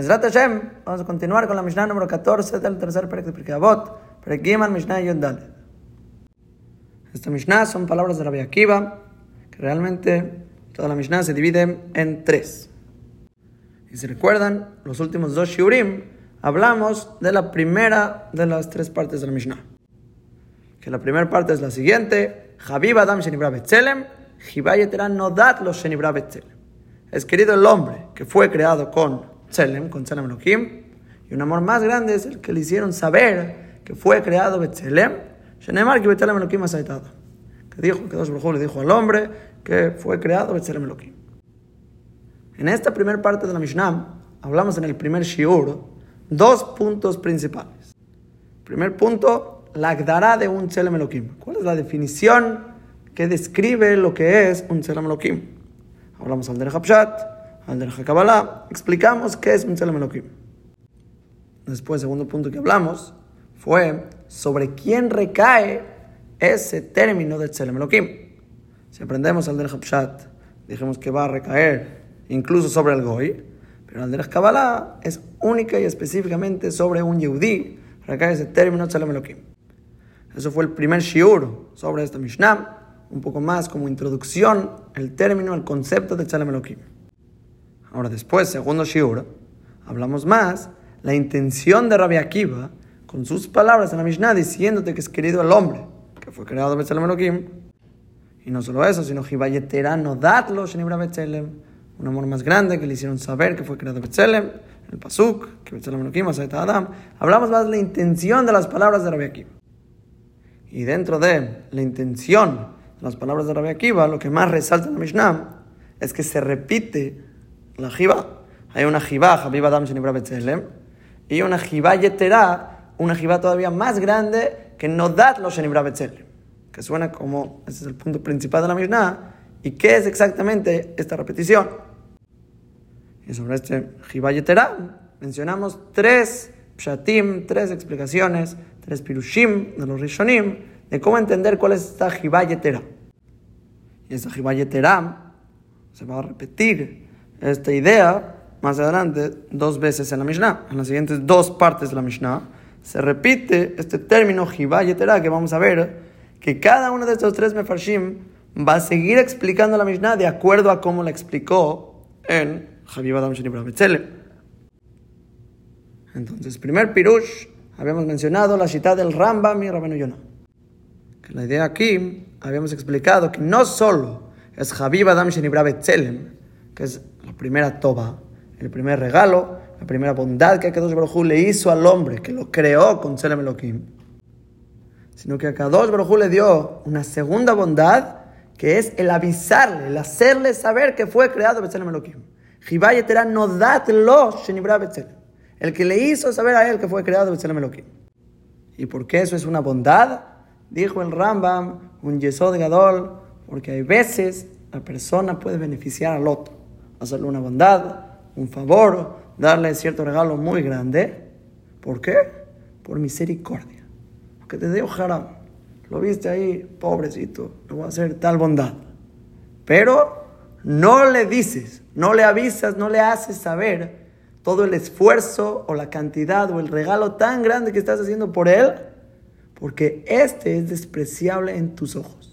Mesrat Hashem, vamos a continuar con la Mishnah número 14 del tercer Perek de Pirkei Avot, Perek Mishnah Dalet. Esta Mishnah son palabras de Rabbi Akiva, que realmente toda la Mishnah se divide en tres. Y si recuerdan, los últimos dos Shiurim, hablamos de la primera de las tres partes de la Mishnah. Que la primera parte es la siguiente, Habib Adam Shenibra Betzelem, no dat los Shenibra Betzelem. Es querido el hombre que fue creado con Tselem, con Tselem Elohim, y un amor más grande es el que le hicieron saber que fue creado Betzelem, Shenemar que Betzelem Elohim asaitado. Que dijo, que Dios le dijo al hombre que fue creado Betzelem Elohim. En esta primera parte de la Mishnah, hablamos en el primer Shiur, dos puntos principales. Primer punto, la Agdara de un Tselem Elohim. ¿Cuál es la definición que describe lo que es un Tselem Elohim? Hablamos al Derech al Kabbalah, explicamos qué es un Tselem Elohim. Después, segundo punto que hablamos fue sobre quién recae ese término de Elohim. Si aprendemos al Derech Hapshat, dijimos que va a recaer incluso sobre el Goy, pero al Kabbalah es única y específicamente sobre un Yehudi, recae ese término Elohim. Eso fue el primer shiur sobre esta Mishnah un poco más como introducción el término, el concepto de Tzelem. Ahora después, segundo Shiur, hablamos más la intención de Rabbi Akiva con sus palabras en la Mishnah diciéndote que es querido el hombre que fue creado de Tzelem Elohim. Y no solo eso, sino no Datlo Shenibra Betzelem, un amor más grande que le hicieron saber que fue creado Betzelem, el Pasuk, que Betzelem Elohim, Adam. Hablamos más de la intención de las palabras de Rabbi Akiva. Y dentro de la intención las palabras de Rabbi Akiva, lo que más resalta en la Mishnah es que se repite la jiba. Hay una jiba, Habib Adam Shenibra Betzelem, y una jiba Yetera, una jiba todavía más grande que Nodat lo Shenibra Betzelem, que suena como, ese es el punto principal de la Mishnah, y qué es exactamente esta repetición. Y sobre este jiba Yetera mencionamos tres pshatim, tres explicaciones, tres pirushim de los rishonim, de cómo entender cuál es esta Jibayetera. Y esta Jibayetera se va a repetir esta idea más adelante dos veces en la Mishnah. En las siguientes dos partes de la Mishnah se repite este término Jibayetera que vamos a ver que cada uno de estos tres Mefarshim va a seguir explicando la Mishnah de acuerdo a cómo la explicó en Habib Adam Entonces, primer Pirush, habíamos mencionado la cita del Rambam y Rabenu Yonah. La idea aquí, habíamos explicado que no solo es Habib Adam Shenibra que es primera toba, el primer regalo, la primera bondad que Akadosh Baruj le hizo al hombre, que lo creó con Tzelem Elohim, sino que Akadosh Baruj le dio una segunda bondad, que es el avisarle, el hacerle saber que fue creado Betzelem Elohim. Jibayetera. El que le hizo saber a él que fue creado Betzelem Elohim. ¿Y por qué eso es una bondad? Dijo el Rambam, un Yesod Gadol, porque hay veces la persona puede beneficiar al otro, hacerle una bondad, un favor, darle cierto regalo muy grande. ¿Por qué? Por misericordia. Porque te dio haram. Lo viste ahí, pobrecito, le voy a hacer tal bondad. Pero no le dices, no le avisas, no le haces saber todo el esfuerzo o la cantidad o el regalo tan grande que estás haciendo por él porque este es despreciable en tus ojos.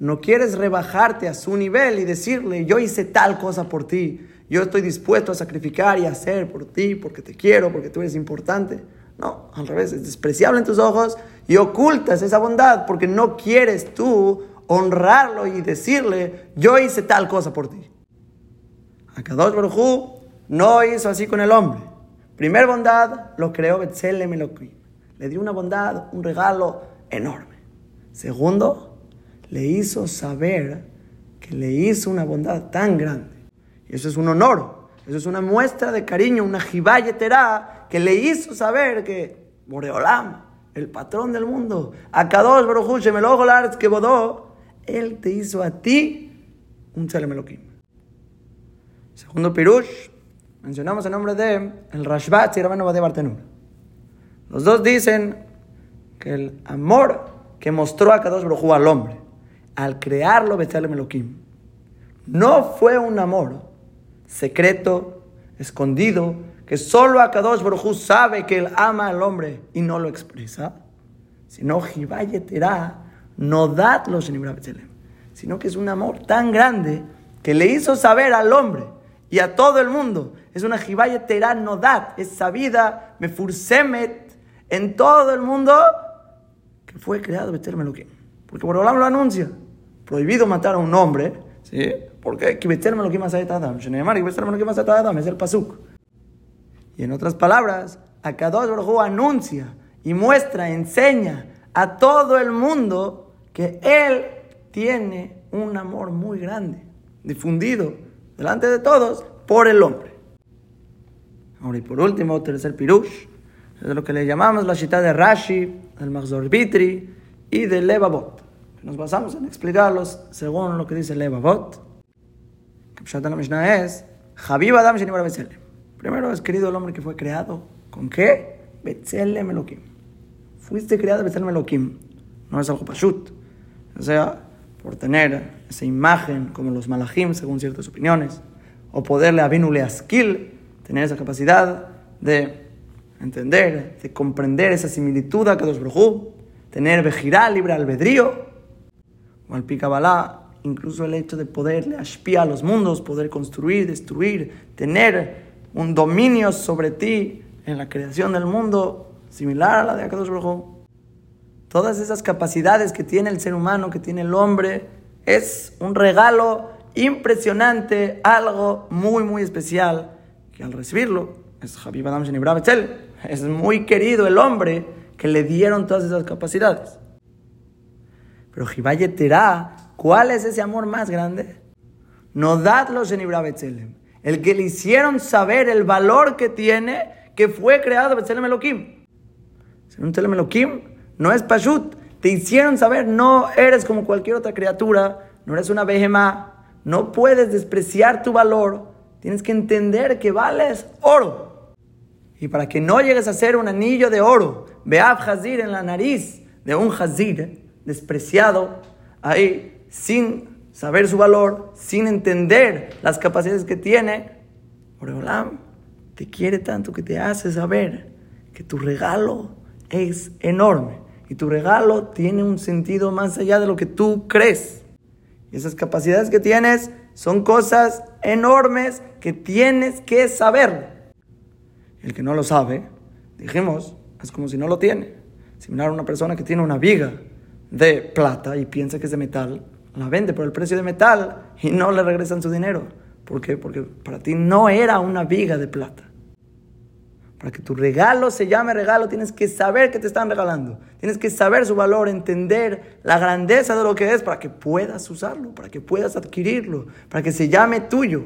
No quieres rebajarte a su nivel y decirle, yo hice tal cosa por ti, yo estoy dispuesto a sacrificar y hacer por ti, porque te quiero, porque tú eres importante. No, al revés, es despreciable en tus ojos y ocultas esa bondad porque no quieres tú honrarlo y decirle, yo hice tal cosa por ti. Akadosh Baruj no hizo así con el hombre. Primer bondad lo creó Betzelem Elohim le dio una bondad, un regalo enorme. Segundo, le hizo saber que le hizo una bondad tan grande. Y eso es un honor, eso es una muestra de cariño, una jibayetera que le hizo saber que Boreolam, el patrón del mundo, Akadosh Baruj Shemeloch que bodó, él te hizo a ti un Tzelem Segundo Pirush, mencionamos el nombre de el Rashbat y de Bartenur. Los dos dicen que el amor que mostró a Kadosh Baruj al hombre al crearlo Betzalem Elohim no fue un amor secreto, escondido, que solo Akadosh Baruj sabe que él ama al hombre y no lo expresa, sino Jibayetera no dat los sino que es un amor tan grande que le hizo saber al hombre y a todo el mundo. Es una Jibayetera no dat, es sabida, me fursemet en todo el mundo que fue creado Betel Meloquim. Porque Borolam lo anuncia. Prohibido matar a un hombre, ¿sí? Porque Betel Meloquim Adam. Adam es el pasuk. Y en otras palabras, Akadosh Baruj anuncia y muestra, enseña a todo el mundo que Él tiene un amor muy grande, difundido delante de todos por el hombre. Ahora y por último, tercer pirush, es lo que le llamamos la cita de Rashi, del Mahzor Bitri y del Levavot. Nos basamos en explicarlos según lo que dice Levavot. Que la Mishnah es, Habib Adam Primero es querido el hombre que fue creado. ¿Con qué? Betzelem Elohim. Fuiste creado Betzelem Elohim. No es algo pashut. O sea, por tener esa imagen como los malachim, según ciertas opiniones, o poderle a Vinule Askil, tener esa capacidad de entender, de comprender esa similitud a Kadosh Brojú, tener vejirá, libre albedrío, o al Pikabalá, incluso el hecho de poderle aspiar a los mundos, poder construir, destruir, tener un dominio sobre ti en la creación del mundo similar a la de Akadosh Baruj Todas esas capacidades que tiene el ser humano, que tiene el hombre, es un regalo impresionante, algo muy, muy especial, que al recibirlo es Habib Adam Es muy querido el hombre que le dieron todas esas capacidades. Pero Terá, ¿cuál es ese amor más grande? No dadlo en Betzelem el que le hicieron saber el valor que tiene, que fue creado Betzelem Elohim. Un Tzelem Elohim no es Pashut. Te hicieron saber, no eres como cualquier otra criatura, no eres una behemá, no puedes despreciar tu valor, tienes que entender que vales oro. Y para que no llegues a ser un anillo de oro, Beab Hazir en la nariz de un Hazir despreciado, ahí, sin saber su valor, sin entender las capacidades que tiene, Oreolam te quiere tanto que te hace saber que tu regalo es enorme y tu regalo tiene un sentido más allá de lo que tú crees. Y esas capacidades que tienes son cosas enormes que tienes que saber. El que no lo sabe, dijimos, es como si no lo tiene. Similar a una persona que tiene una viga de plata y piensa que es de metal, la vende por el precio de metal y no le regresan su dinero. ¿Por qué? Porque para ti no era una viga de plata. Para que tu regalo se llame regalo, tienes que saber que te están regalando. Tienes que saber su valor, entender la grandeza de lo que es para que puedas usarlo, para que puedas adquirirlo, para que se llame tuyo.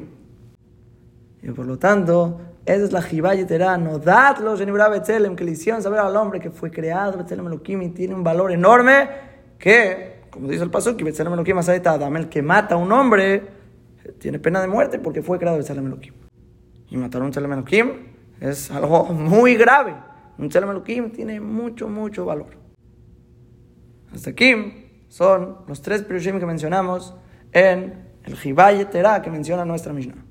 Y por lo tanto, esa es la Jibayetera, no dadlos en Betzelem, que le hicieron saber al hombre que fue creado Betzelem Elohim y tiene un valor enorme que como dice el paso, que Adam, el que mata a un hombre tiene pena de muerte porque fue creado Betzalem Elohim. Y matar a un Betzalem Elohim es algo muy grave. Un Betzalem Elohim tiene mucho, mucho valor. Hasta aquí son los tres pirushim que mencionamos en el Jibay Terá que menciona nuestra Mishnah.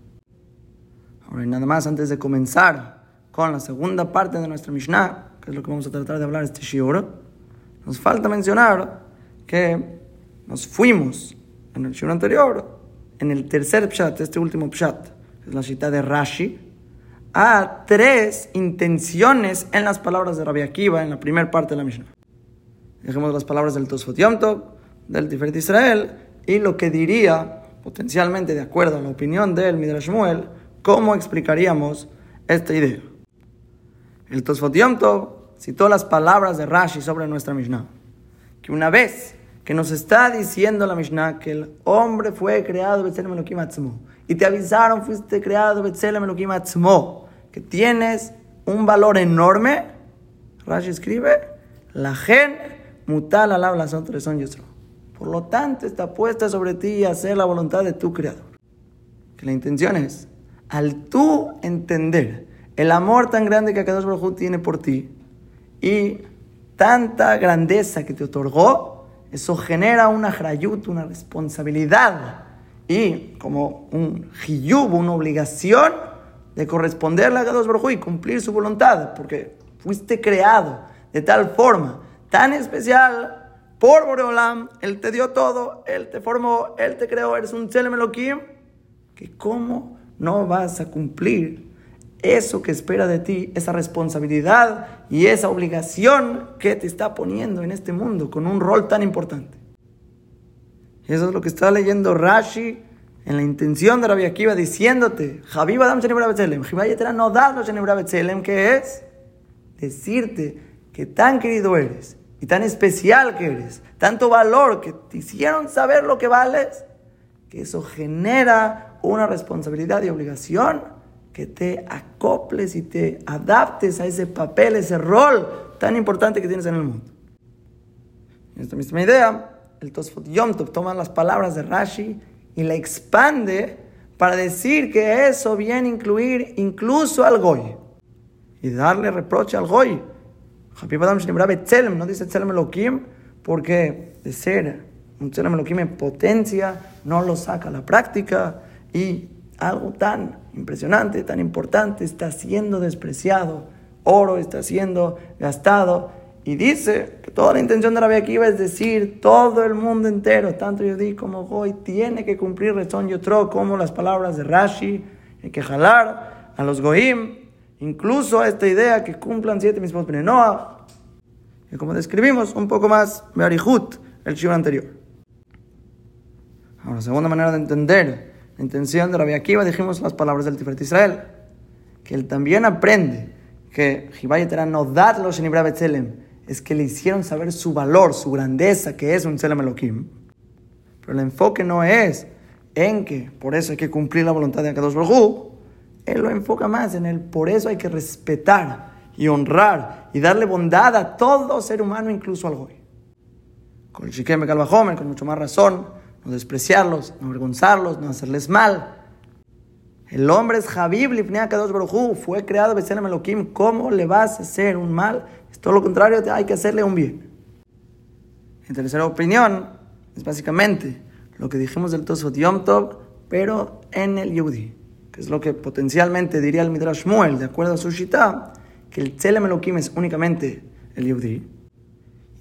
Ahora, nada más antes de comenzar con la segunda parte de nuestra Mishnah, que es lo que vamos a tratar de hablar este Shiur, nos falta mencionar que nos fuimos en el show anterior, en el tercer pshat, este último pshat, que es la cita de Rashi, a tres intenciones en las palabras de Rabbi Akiva en la primera parte de la Mishnah. Dejemos las palabras del Tosfot Yom del Tiferet Israel, y lo que diría, potencialmente de acuerdo a la opinión del Midrash Muel, cómo explicaríamos esta idea. El Tosfot Yom citó las palabras de Rashi sobre nuestra Mishnah, que una vez que nos está diciendo la Mishnah que el hombre fue creado Betzelem Elohim Atzmo. Y te avisaron, fuiste creado Betzelem Elohim Atzmo. Que tienes un valor enorme. Rashi escribe, la gen mutal alab las otras son Por lo tanto, está puesta sobre ti hacer la voluntad de tu creador. Que la intención es, al tú entender el amor tan grande que Akadosh Baruj tiene por ti y tanta grandeza que te otorgó, eso genera una hrayut, una responsabilidad y como un hiyub, una obligación de corresponderle a Kadosh Baruj y cumplir su voluntad, porque fuiste creado de tal forma, tan especial, por Boreolam, Él te dio todo, Él te formó, Él te creó, eres un Elohim, que cómo no vas a cumplir eso que espera de ti, esa responsabilidad y esa obligación que te está poniendo en este mundo con un rol tan importante. Eso es lo que está leyendo Rashi en la intención de Rabbi Akiva diciéndote, Javib Adam no das que es decirte que tan querido eres y tan especial que eres, tanto valor que te hicieron saber lo que vales, que eso genera una responsabilidad y obligación que te acoples y te adaptes a ese papel, ese rol tan importante que tienes en el mundo. En esta misma idea, el Tosfot Yom Tov toma las palabras de Rashi y la expande para decir que eso viene a incluir incluso al Goy y darle reproche al Goy. no dice Tzelem Elohim porque de ser un Tzelem Elohim en potencia no lo saca a la práctica y algo tan impresionante, tan importante está siendo despreciado, oro está siendo gastado y dice que toda la intención de la Akiva es decir, todo el mundo entero, tanto Yodí como Goy, tiene que cumplir Rezón y otro, como las palabras de Rashi, hay que jalar a los Goim, incluso a esta idea que cumplan siete mismos Benenoah, y como describimos un poco más, Mearihut, el chivo anterior. Ahora, segunda manera de entender la intención de Rabbi Akiva, dijimos las palabras del Tiferet Israel, que él también aprende que Jibayetera no dadlo en Betzelem, es que le hicieron saber su valor, su grandeza, que es un Tselem Elohim. Pero el enfoque no es en que por eso hay que cumplir la voluntad de Akadosh Baruj Él lo enfoca más en el por eso hay que respetar y honrar y darle bondad a todo ser humano, incluso al Goy. Con el Shikem con mucho más razón, no despreciarlos, no avergonzarlos, no hacerles mal. El hombre es Habib Lifnei Kadosh Baruj fue creado Beselem Elohim. ¿Cómo le vas a hacer un mal todo lo contrario, hay que hacerle un bien. En tercera opinión, es básicamente lo que dijimos del Tosfot Yom Tov, pero en el Yehudi, que es lo que potencialmente diría el Midrash Muel, de acuerdo a su Shita, que el Tzelem Elohim es únicamente el Yehudi.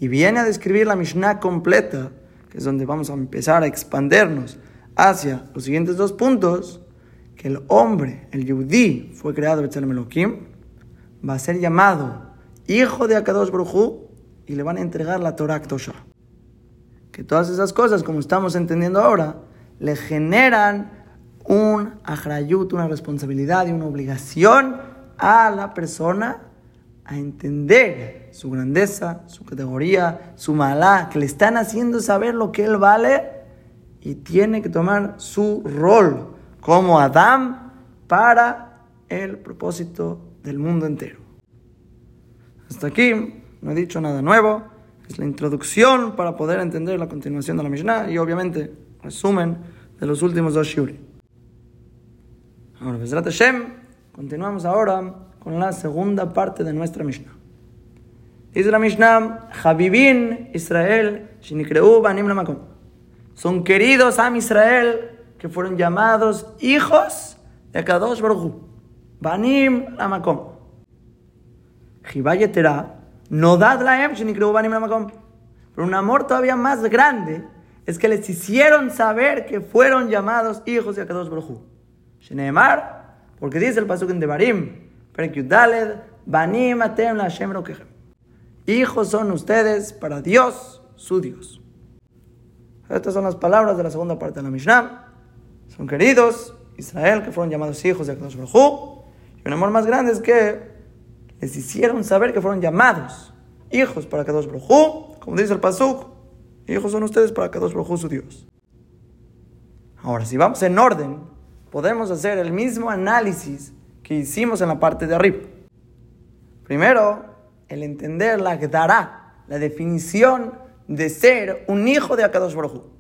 Y viene a describir la Mishnah completa, que es donde vamos a empezar a expandernos hacia los siguientes dos puntos, que el hombre, el Yehudi, fue creado el Tzelem Elohim, va a ser llamado hijo de Akadosh Brujú, y le van a entregar la Torah Ktosha. Que todas esas cosas, como estamos entendiendo ahora, le generan un ajrayut, una responsabilidad y una obligación a la persona a entender su grandeza, su categoría, su malá, que le están haciendo saber lo que él vale y tiene que tomar su rol como Adam para el propósito del mundo entero. Hasta aquí no he dicho nada nuevo. Es la introducción para poder entender la continuación de la Mishnah y obviamente resumen de los últimos dos shiuri. Ahora, Bezrat Hashem, continuamos ahora con la segunda parte de nuestra Mishnah. Dice la Mishnah, Habibin Israel, Shinikreu Banim Lamakom. Son queridos a Israel que fueron llamados hijos de Kadosh Baruch Banim Lamakom. no dad la Pero un amor todavía más grande es que les hicieron saber que fueron llamados hijos de Akadosh Baruj Sheneemar, porque dice el pasuk en Devarim, Hijos son ustedes para Dios, su Dios. Estas son las palabras de la segunda parte de la Mishnah. Son queridos Israel que fueron llamados hijos de Akadosh Y un amor más grande es que les hicieron saber que fueron llamados hijos para Kadosh Brojú, como dice el Pasuk, hijos son ustedes para Kadosh Brojú, su Dios. Ahora, si vamos en orden, podemos hacer el mismo análisis que hicimos en la parte de arriba. Primero, el entender la Gdara, la definición de ser un hijo de Akadosh Baruj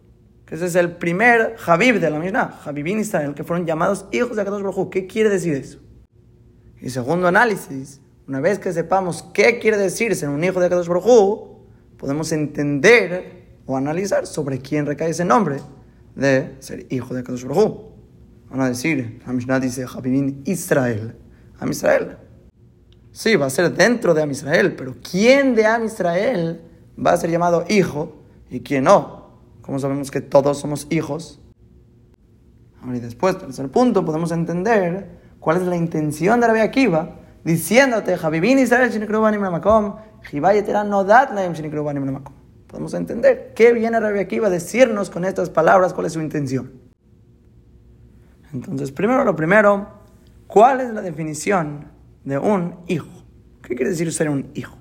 que ese es el primer Habib de la Mishnah, Habibin Israel, que fueron llamados hijos de Akadosh Baruj ¿Qué quiere decir eso? Y segundo análisis, una vez que sepamos qué quiere decir ser un hijo de Kadosh Baruj podemos entender o analizar sobre quién recae ese nombre de ser hijo de Kadosh Baruj Van a decir, la Mishnah dice, Javivin Israel. Am Israel. Sí, va a ser dentro de Am Israel, pero ¿quién de Am Israel va a ser llamado hijo y quién no? Como sabemos que todos somos hijos. Ahora y después, tercer punto, podemos entender cuál es la intención de Rabbi Akiva diciéndote, Javivin Israel, Makom. Podemos entender qué viene Rabbi Akiva a decirnos con estas palabras, cuál es su intención. Entonces, primero lo primero, ¿cuál es la definición de un hijo? ¿Qué quiere decir ser un hijo?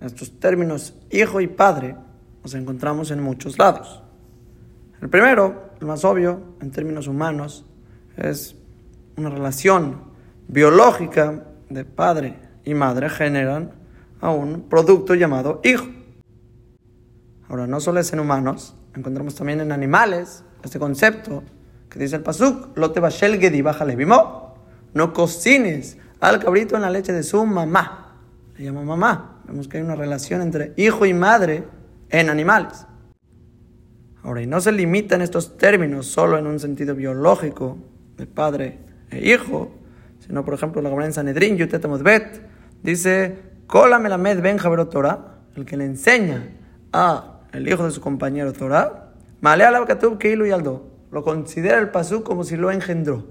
Estos términos hijo y padre nos encontramos en muchos lados. El primero, el más obvio, en términos humanos, es una relación biológica de padre y madre generan a un producto llamado hijo. Ahora, no solo es en humanos, encontramos también en animales este concepto que dice el pasuk, lo te bashel gedi bájale no cocines al cabrito en la leche de su mamá. Le llama mamá. Vemos que hay una relación entre hijo y madre en animales. Ahora, y no se limitan estos términos solo en un sentido biológico de padre e hijo, sino, por ejemplo, la Gemara en Sanedrín, Bet, dice, Kola melamed ben Torah, el que le enseña a el hijo de su compañero Torah, Malea la que y aldo, lo considera el pasú como si lo engendró.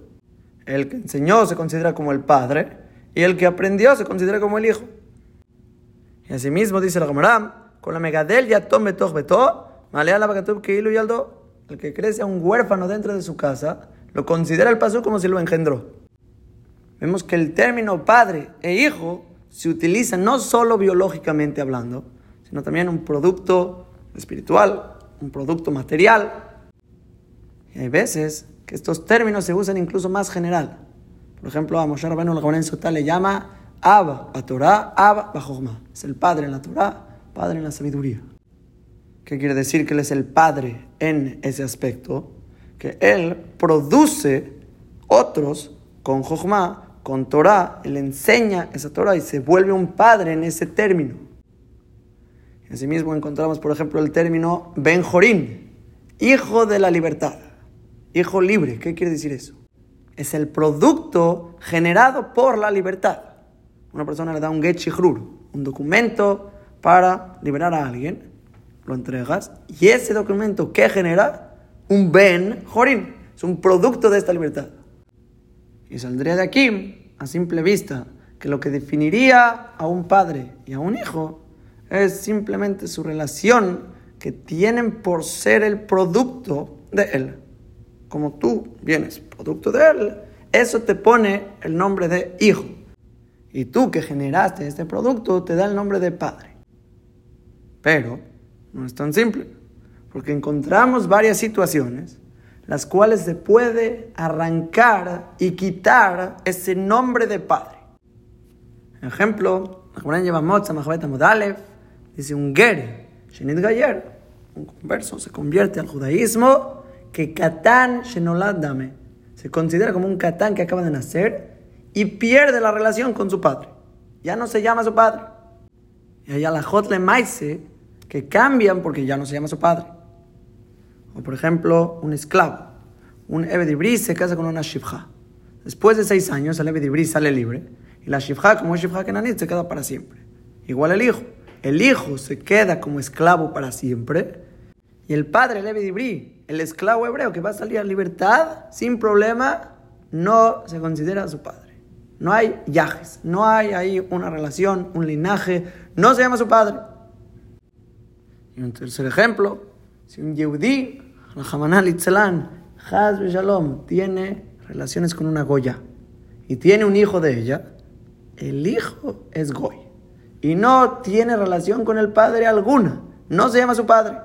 El que enseñó se considera como el padre, y el que aprendió se considera como el hijo. Y asimismo dice la Gemara, con la megadel ya tome toch beto, Malea la que y aldo, el que crece a un huérfano dentro de su casa, lo considera el pasú como si lo engendró. Vemos que el término padre e hijo se utiliza no solo biológicamente hablando, sino también un producto espiritual, un producto material. Y hay veces que estos términos se usan incluso más general. Por ejemplo, a Moshe Rabbeinu el Sotá le llama Abba a Torah, Abba a Es el padre en la Torah, padre en la sabiduría. ¿Qué quiere decir que él es el padre en ese aspecto? Que él produce otros con Jochma con Torah, él enseña esa Torah y se vuelve un padre en ese término. Asimismo encontramos, por ejemplo, el término Ben Jorín, hijo de la libertad, hijo libre. ¿Qué quiere decir eso? Es el producto generado por la libertad. Una persona le da un get un documento para liberar a alguien, lo entregas, y ese documento, ¿qué genera? Un Ben Jorín, es un producto de esta libertad. Y saldría de aquí, a simple vista, que lo que definiría a un padre y a un hijo es simplemente su relación que tienen por ser el producto de él. Como tú vienes producto de él, eso te pone el nombre de hijo. Y tú que generaste este producto te da el nombre de padre. Pero no es tan simple, porque encontramos varias situaciones las cuales se puede arrancar y quitar ese nombre de padre. Ejemplo, dice un ger, un converso, se convierte al judaísmo que Katán Shenolad Dame, se considera como un Katán que acaba de nacer y pierde la relación con su padre. Ya no se llama su padre. Y allá la Jotle Maise, que cambian porque ya no se llama su padre. O por ejemplo, un esclavo. Un Ebedibri se casa con una Shifja. Después de seis años, el Ebedibri sale libre. Y la Shifja, como es Shifja Kenanit, se queda para siempre. Igual el hijo. El hijo se queda como esclavo para siempre. Y el padre, el Ebedibri, el esclavo hebreo que va a salir a libertad sin problema, no se considera su padre. No hay yajes, no hay ahí una relación, un linaje, no se llama su padre. Y un tercer ejemplo, si un Yehudi Rahamanal Itzelan, Haz Shalom, tiene relaciones con una Goya y tiene un hijo de ella, el hijo es Goy y no tiene relación con el padre alguna, no se llama su padre.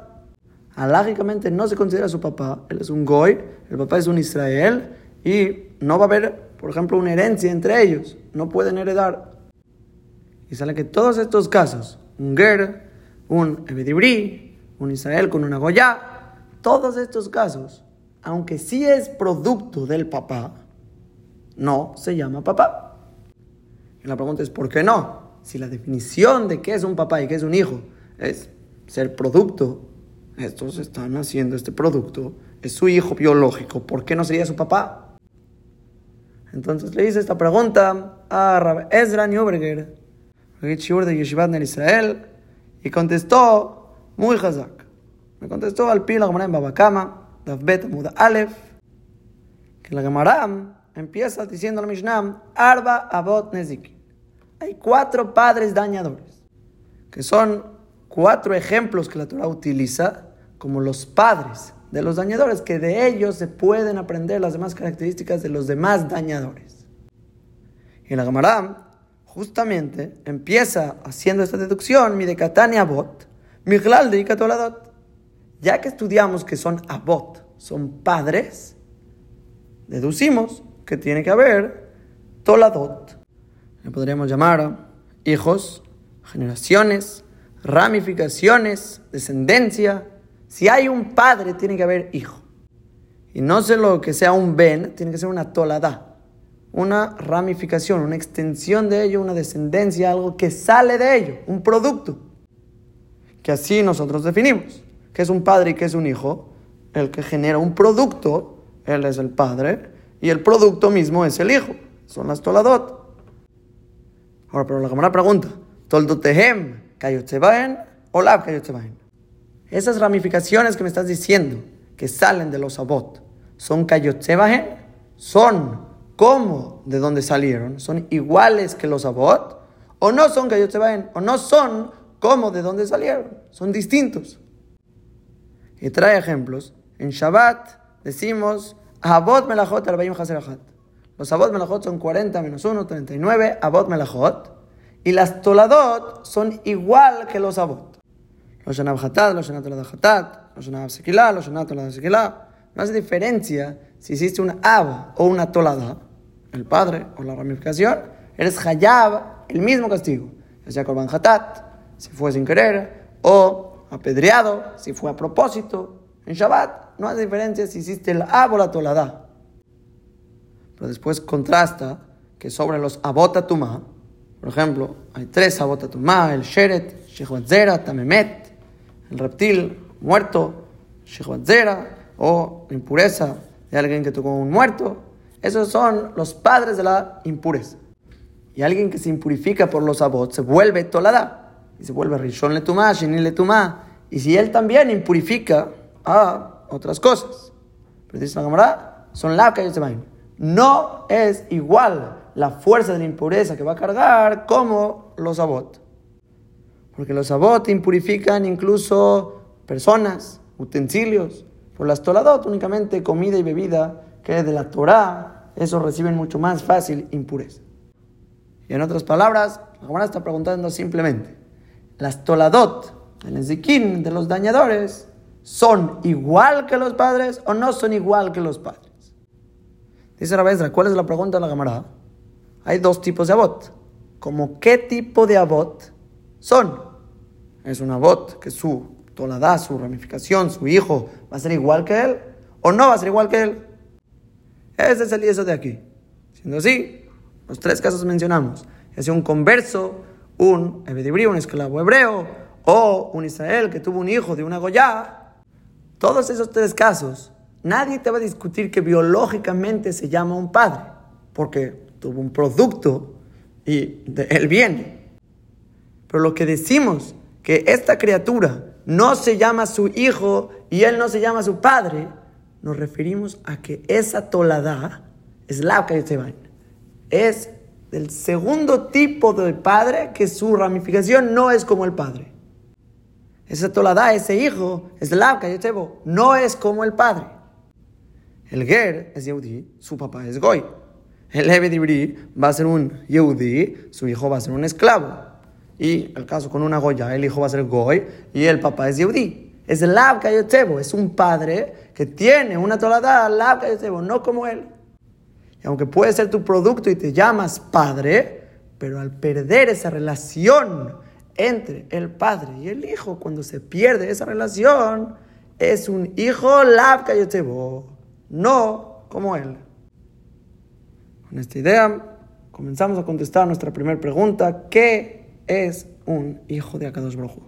Alágicamente no se considera su papá, él es un Goy, el papá es un Israel y no va a haber, por ejemplo, una herencia entre ellos, no pueden heredar. Y sale que todos estos casos, un Ger, un Ebedibri, un Israel con una Goya, todos estos casos, aunque sí es producto del papá, no se llama papá. Y la pregunta es, ¿por qué no? Si la definición de qué es un papá y qué es un hijo es ser producto, estos están haciendo este producto es su hijo biológico, ¿por qué no sería su papá? Entonces le hice esta pregunta a Rab Ezra Neuberger, de Yeshivat en Israel, y contestó muy hazak. Me contestó al pila la en Babakama, Davbet Muda Aleph, que la Gemara empieza diciendo al Mishnah, Arba Abot Nezik. Hay cuatro padres dañadores, que son cuatro ejemplos que la Torah utiliza como los padres de los dañadores, que de ellos se pueden aprender las demás características de los demás dañadores. Y la Gemara justamente empieza haciendo esta deducción, mi de Catania Abot, Miglal de Ikatoladot. Ya que estudiamos que son Abot, son padres, deducimos que tiene que haber Toladot. Le podríamos llamar hijos, generaciones, ramificaciones, descendencia. Si hay un padre, tiene que haber hijo. Y no sé lo que sea un ben, tiene que ser una tolada una ramificación, una extensión de ello, una descendencia, algo que sale de ello, un producto. Que así nosotros definimos. que es un padre y que es un hijo? El que genera un producto, él es el padre, y el producto mismo es el hijo. Son las toladot. Ahora, pero la cámara pregunta, ¿toldotehem kayotzebaen o lab kayotzebaen? Esas ramificaciones que me estás diciendo, que salen de los abot, ¿son kayotzebaen? ¿Son cómo de dónde salieron son iguales que los abot, o no son vayan, o no son como de dónde salieron, son distintos. Y trae ejemplos. En Shabbat decimos abot melachot arbaim haserachat. Los abot melachot son 40 menos 1, 39 abot melachot. Y las toladot son igual que los abot. Los shanab hatat, los shanab tolad hatat, los shanab sekilah, los shanab tolad sekilah. No hace diferencia si existe un ab o una tolada el padre o la ramificación, eres hayab, el mismo castigo. Ya sea korban hatat, si fue sin querer, o apedreado, si fue a propósito. En Shabbat no hace diferencia si hiciste el ab o la tolada. Pero después contrasta que sobre los abotatuma, por ejemplo, hay tres abotatuma, el sheret, shechwatzera, tamemet, el reptil muerto, shechwatzera, o impureza de alguien que tocó un muerto, esos son los padres de la impureza. Y alguien que se impurifica por los abot se vuelve tolada. Y se vuelve rishon letumá, shenin letumá. Y si él también impurifica a otras cosas. Pero dice la cámara, son la que. No es igual la fuerza de la impureza que va a cargar como los abot. Porque los abot impurifican incluso personas, utensilios. Por las toladot únicamente comida y bebida que de la Torah, eso reciben mucho más fácil impureza. Y en otras palabras, la Gemara está preguntando simplemente, las toladot, el ezequín de los dañadores, ¿son igual que los padres o no son igual que los padres? Dice Rabesra, ¿cuál es la pregunta de la Gemara? Hay dos tipos de abot. ¿Como qué tipo de abot son? ¿Es un abot que su toladá, su ramificación, su hijo va a ser igual que él o no va a ser igual que él? Ese es el eso de aquí. Siendo así, los tres casos mencionamos. Es un converso, un ebedibrí, un esclavo hebreo, o un Israel que tuvo un hijo de una Goya. Todos esos tres casos, nadie te va a discutir que biológicamente se llama un padre, porque tuvo un producto y él viene. Pero lo que decimos, que esta criatura no se llama su hijo y él no se llama su padre, nos referimos a que esa tolada es la Es del segundo tipo de padre que su ramificación no es como el padre. Esa tolada, ese hijo, es la no es como el padre. El Ger es Yehudi, su papá es Goy. El Ebedibri va a ser un Yehudi, su hijo va a ser un esclavo. Y el caso con una Goya, el hijo va a ser Goy y el papá es Yehudi. Es Lab es un padre que tiene una tolada, Lab no como él. Y aunque puede ser tu producto y te llamas padre, pero al perder esa relación entre el padre y el hijo, cuando se pierde esa relación, es un hijo Lab no como él. Con esta idea, comenzamos a contestar nuestra primera pregunta: ¿qué es un hijo de Akadosh Baruj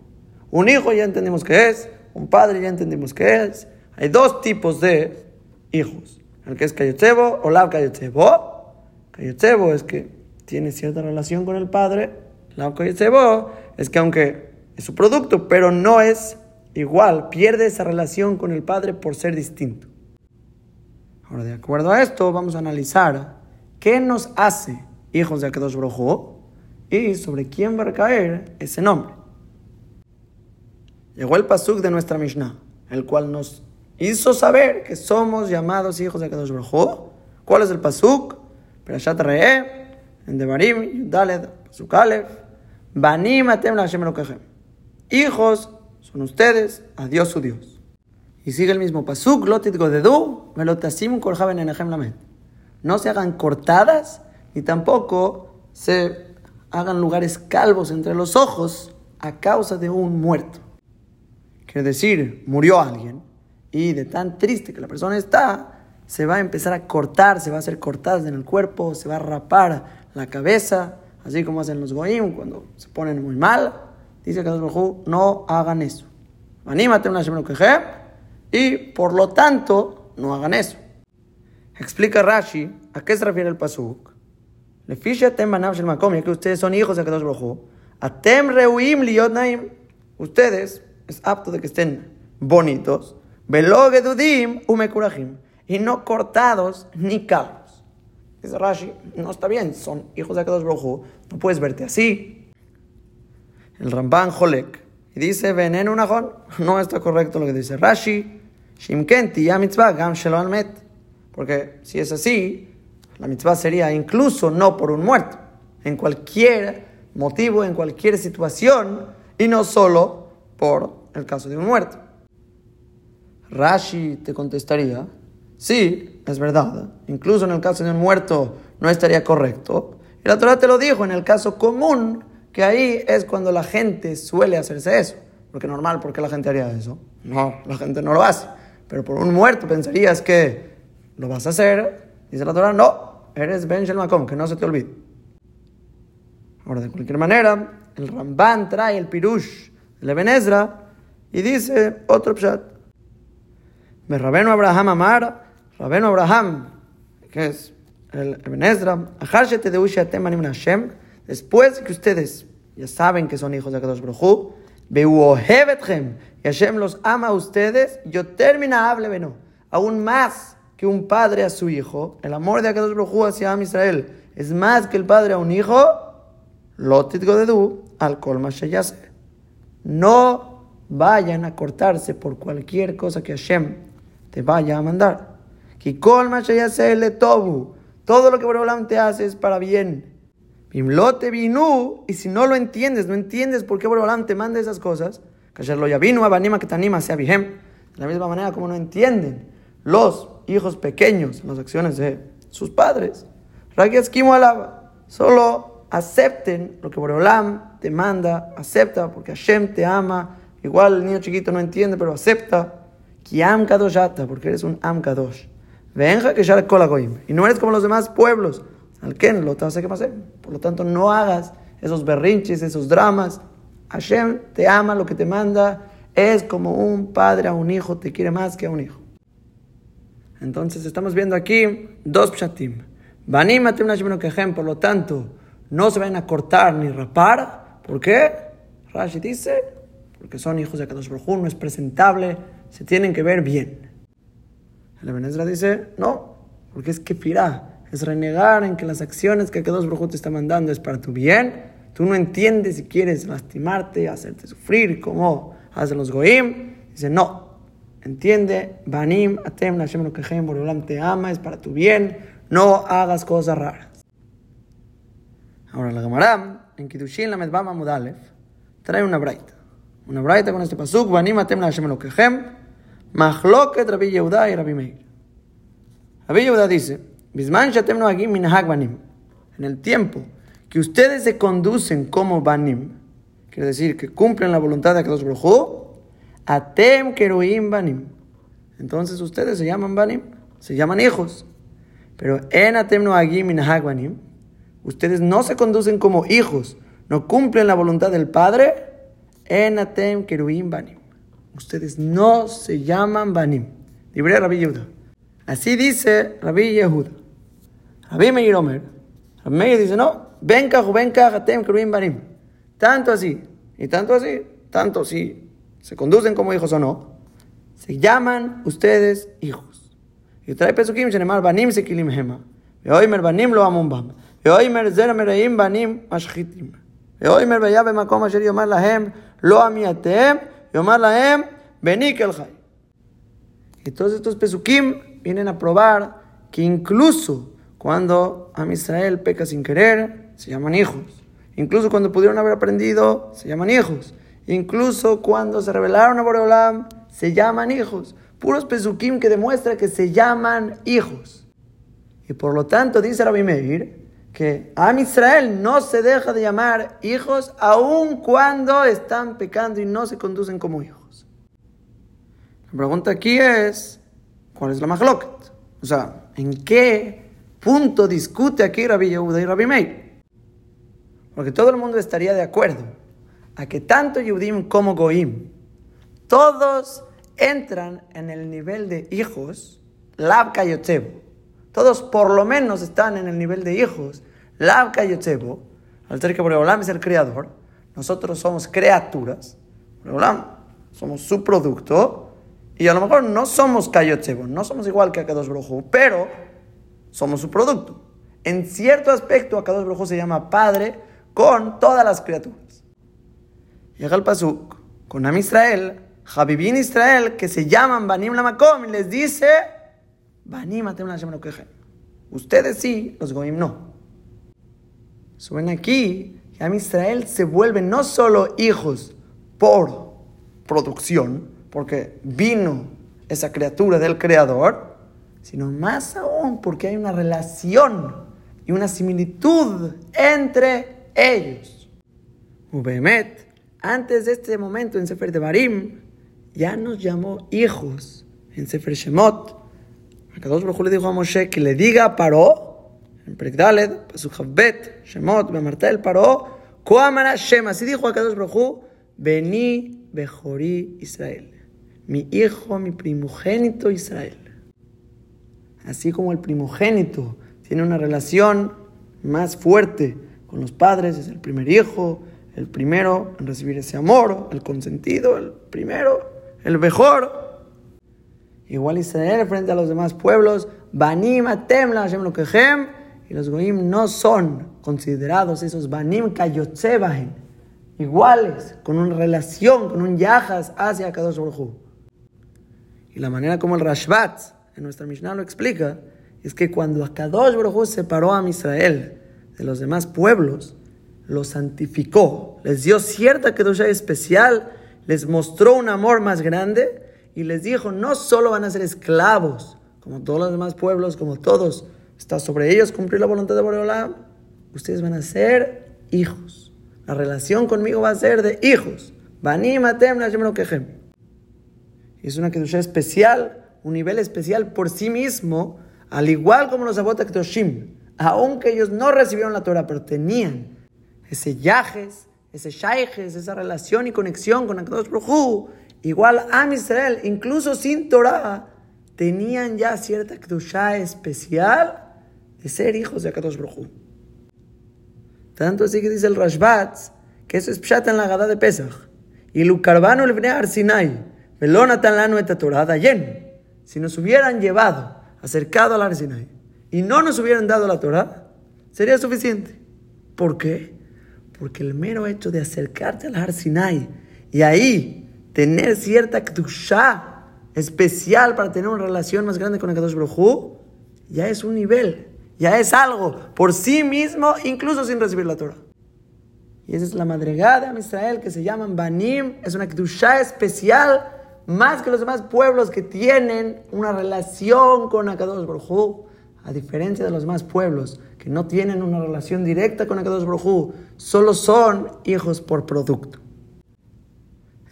Un hijo ya entendemos que es, un padre ya entendimos que es. hay dos tipos de hijos. El que es Kayotzebo o Lav Kayotzebo. Kayotzebo es que tiene cierta relación con el padre. Lav Kayotzebo es que aunque es su producto, pero no es igual, pierde esa relación con el padre por ser distinto. Ahora, de acuerdo a esto, vamos a analizar qué nos hace hijos de Akadosh Baruj y sobre quién va a caer ese nombre. Llegó el pasuk de nuestra Mishnah, el cual nos hizo saber que somos llamados hijos de Akadosh Baruj ¿Cuál es el pasuk? Perashat Re'e, en Devarim, Yudaled, Pasuk Aleph, Banim atem Hijos son ustedes a Dios su Dios. Y sigue el mismo pasuk, lotit godedu, melotasim korjaben enahem lamed. No se hagan cortadas, ni tampoco se hagan lugares calvos entre los ojos a causa de un muerto. Quiere decir, murió alguien y de tan triste que la persona está, se va a empezar a cortar, se va a hacer cortadas en el cuerpo, se va a rapar la cabeza, así como hacen los goyim cuando se ponen muy mal. Dice que no hagan eso. Anímate una y por lo tanto no hagan eso. Explica Rashi a qué se refiere el pasuk. Le shel makom, ya que ustedes son hijos de Kadosh Baruj Atem reuim liot naim. Ustedes es apto de que estén bonitos. Velogedudim umekurahim. Y no cortados ni calvos. Dice Rashi, no está bien, son hijos de Kadosh Baruj No puedes verte así. El Ramban Holek. Y dice, veneno unajón. No está correcto lo que dice Rashi. Shimkenti ya mitzvah gam shelo met. Porque si es así, la mitzvah sería incluso no por un muerto, en cualquier motivo, en cualquier situación, y no solo por el caso de un muerto. Rashi te contestaría, sí, es verdad, incluso en el caso de un muerto no estaría correcto. Y la Torah te lo dijo en el caso común, que ahí es cuando la gente suele hacerse eso. Porque normal, ¿por qué la gente haría eso? No, la gente no lo hace. Pero por un muerto pensarías que lo vas a hacer. Dice la Torah, no, eres Ben Shel que no se te olvide. Ahora, de cualquier manera, el Ramban trae el pirush de Ezra y dice otro pshat. Me Rabeno Abraham Amar, Rabeno Abraham, que es el Ezra, Hashem, después que ustedes ya saben que son hijos de Kadosh Baruj y Hashem los ama a ustedes, yo termina hable beno, aún más que un padre a su hijo, el amor de Akadosh Baruj hacia Am Israel es más que el padre a un hijo, lotit godedu al colma No vayan a cortarse por cualquier cosa que Hashem te vaya a mandar. Que colma le tobu. Todo lo que Boreolam te hace es para bien. Bimlote vinu. Y si no lo entiendes, no entiendes por qué Boreolam te manda esas cosas. Que lo ya vino, abanima que te anima, sea De la misma manera como no entienden los hijos pequeños las acciones de sus padres. Esquimo alaba. Solo acepten lo que Boreolam te manda, acepta porque Hashem te ama. Igual el niño chiquito no entiende, pero acepta. Kiam kadoshata, porque eres un am kadosh. Venja que ya Y no eres como los demás pueblos. Al Ken lo te hace que hacer. Por lo tanto, no hagas esos berrinches, esos dramas. Hashem te ama, lo que te manda es como un padre a un hijo, te quiere más que a un hijo. Entonces estamos viendo aquí dos pshatim. por lo tanto, no se van a cortar ni rapar. ¿Por qué? Rashi dice, porque son hijos de Kadosh Baruj no es presentable, se tienen que ver bien. El Ebenezer dice, no, porque es que pirá, es renegar en que las acciones que Kadosh Baruj te está mandando es para tu bien. Tú no entiendes si quieres lastimarte, hacerte sufrir, como hacen los goim. Dice, no, Entiende, Banim, Atem, Hashem Lokechem, Boreolam te ama, es para tu bien, no hagas cosas raras. Ahora la Gemara, en Kiddushin la Medbama Mudalef, trae una braita. Una braita con este pasuk, Banim, Atem, Hashem Lokechem, Machloket Rabbi Yehuda y Rabbi Meir. Rabbi Yehuda dice, Bisman Shatem Noagim Minhag Banim. En el tiempo que ustedes se conducen como Banim, quiere decir que cumplen la voluntad de Akadosh Baruj Atem keruim banim. Entonces ustedes se llaman banim, se llaman hijos. Pero en atem no banim, ustedes no se conducen como hijos, no cumplen la voluntad del Padre. En atem keruim banim. Ustedes no se llaman banim. Libre Rabbi Yehuda. Así dice Rabbi Yehuda. Rabbi Meir Omer. Rabbi Meir dice, no, venga, venga, atem, kruvim, banim. Tanto así, y tanto así, tanto si se conducen como hijos o no, se llaman ustedes hijos. Y trae Pesukim, Shenemar, Banim, Sekilim, Hema. Veoimer, Banim, lo amumbam. Veoimer, Zer, Mereim, Banim, Mashchitim. Veoimer, Beya, Bemakom, Asher, Yomar, Lahem, Lo Amiatem, Yomar, Lahem, Benik, El Jai. Y todos estos Pesukim vienen a probar que incluso cuando a Israel peca sin querer, se llaman hijos. Incluso cuando pudieron haber aprendido, se llaman hijos. Incluso cuando se rebelaron a Boreolam, se llaman hijos. Puros pesukim que demuestran que se llaman hijos. Y por lo tanto, dice Rabbi Meir, que Am Israel no se deja de llamar hijos aun cuando están pecando y no se conducen como hijos. La pregunta aquí es, ¿cuál es la mahloket? O sea, ¿en qué punto discute aquí Rabbi Yehuda y Rabbi Meir? Porque todo el mundo estaría de acuerdo a que tanto Yehudim como Goim, todos entran en el nivel de hijos, Lab Kayotzebo. Todos por lo menos están en el nivel de hijos, Lab Kayotzebo. Al ser que Boreolam es el creador, nosotros somos criaturas, Boreolam somos su producto, y a lo mejor no somos Kayotzebo, no somos igual que Akadosh Brojo, pero somos su producto. En cierto aspecto, Akadosh Brojo se llama padre con todas las criaturas. Llega el Pasuk con Am Israel, Javibin Israel, que se llaman Banim Lamakom, y les dice: Banim Lashem Elokejem. Ustedes sí, los Goim no. Suben aquí que Am Israel se vuelve no solo hijos por producción, porque vino esa criatura del Creador, sino más aún porque hay una relación y una similitud entre ellos. Ubemet, antes de este momento en Sefer de Barim, ya nos llamó hijos en Sefer Shemot. Akadosh Baruj le dijo a Moshe que le diga a Paró, en Prekdaled, Pasukhavbet, Shemot, Bemartel, Paró, Koamara Shem, así dijo Akadosh Baruj Beni Bejorí Israel mi hijo, mi primogénito Israel. Así como el primogénito tiene una relación más fuerte con los padres, es el primer hijo, el primero en recibir ese amor, el consentido, el primero, el mejor. Igual Israel frente a los demás pueblos, Banim Atem Hashem Lokechem, y los Goim no son considerados esos Banim Kayotzebahem, iguales, con una relación, con un Yahas hacia Kadosh Baruj y la manera como el Rashbat en nuestra Mishnah lo explica es que cuando Akadosh Baruj separó a Israel de los demás pueblos, los santificó, les dio cierta kedusha especial, les mostró un amor más grande y les dijo, no solo van a ser esclavos, como todos los demás pueblos, como todos, está sobre ellos cumplir la voluntad de Boreolam, ustedes van a ser hijos. La relación conmigo va a ser de hijos. Es una Kedusha especial, un nivel especial por sí mismo, al igual como los Abot Kedoshim, aunque ellos no recibieron la Torah, pero tenían ese yajes, ese shaijes, esa relación y conexión con Akadosh Baruj igual a Israel, incluso sin Torah, tenían ya cierta Kedusha especial de ser hijos de Akadosh Baruj Tanto así que dice el Rashbat, que eso es Pshat en la Gada de Pesach. Y Lucarbano el Bnei Sinai si nos hubieran llevado, acercado al Ar Sinai, y no nos hubieran dado la Torah, sería suficiente. ¿Por qué? Porque el mero hecho de acercarte al Har Sinai y ahí tener cierta kdusha especial para tener una relación más grande con el Kadosh Baruj ya es un nivel, ya es algo por sí mismo, incluso sin recibir la Torah. Y esa es la madrigada de Israel que se llaman Banim, es una kdusha especial más que los demás pueblos que tienen una relación con Akadosh Baruj a diferencia de los demás pueblos que no tienen una relación directa con Akadosh Baruj solo son hijos por producto.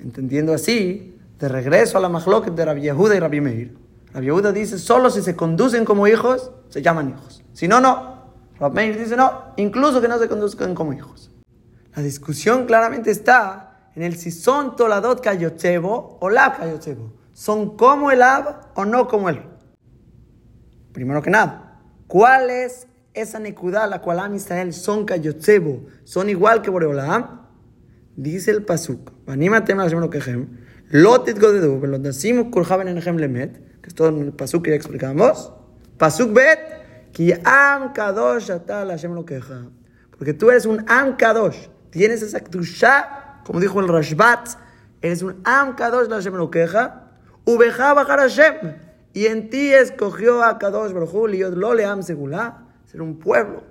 Entendiendo así, de regreso a la mahloket de Rabbi Yehuda y Rabbi Meir, Rabbi Yehuda dice, solo si se conducen como hijos, se llaman hijos. Si no, no. Rabbi Meir dice, no, incluso que no se conduzcan como hijos. La discusión claramente está en el si son toladot kayotzebo o la kayotzebo. ¿Son como el Ab o no como él? Primero que nada, ¿cuál es esa nekudá la cual Am Israel son kayotzebo? ¿Son igual que Boreolam? Dice el Pasuk, anímate más lo que lotit godedu, pero decimos kurjaben en ejem lemet, que es todo el Pasuk que ya explicamos. Pasuk bet, ki am kadosh atal Hashem lo queja. Porque tú eres un am kadosh, tienes esa kdusha, como dijo el Rashbat, eres un am kadosh la Hashem lo queja, ubeja bajar Hashem, y en ti escogió a kadosh baruj y lo le am segulá, ser un pueblo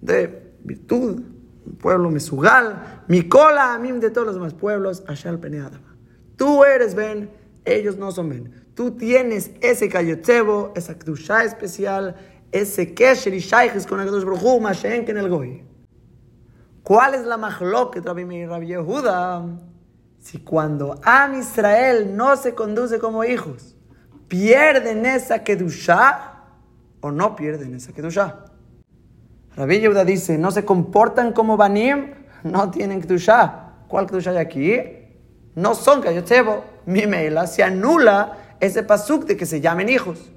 de virtud, un pueblo mesugal, mi cola, a mí de todos los demás pueblos, Ashal Peneadama. Tú eres Ben, ellos no son Ben. Tú tienes ese cayotzebo, esa kdusha especial, ese kesher y shaykhis con el Baruj Mashen en el goy. ¿Cuál es la que Rabbi Meir Rabbi Yehuda? Si cuando Am Israel no se conduce como hijos, pierden esa kedusha o no pierden esa kedusha. Rabbi Yehuda dice, no se comportan como Banim, no tienen kedusha. ¿Cuál kedusha hay aquí? No son cayotzebo. Mi meila se anula ese pasuk de que se llamen hijos.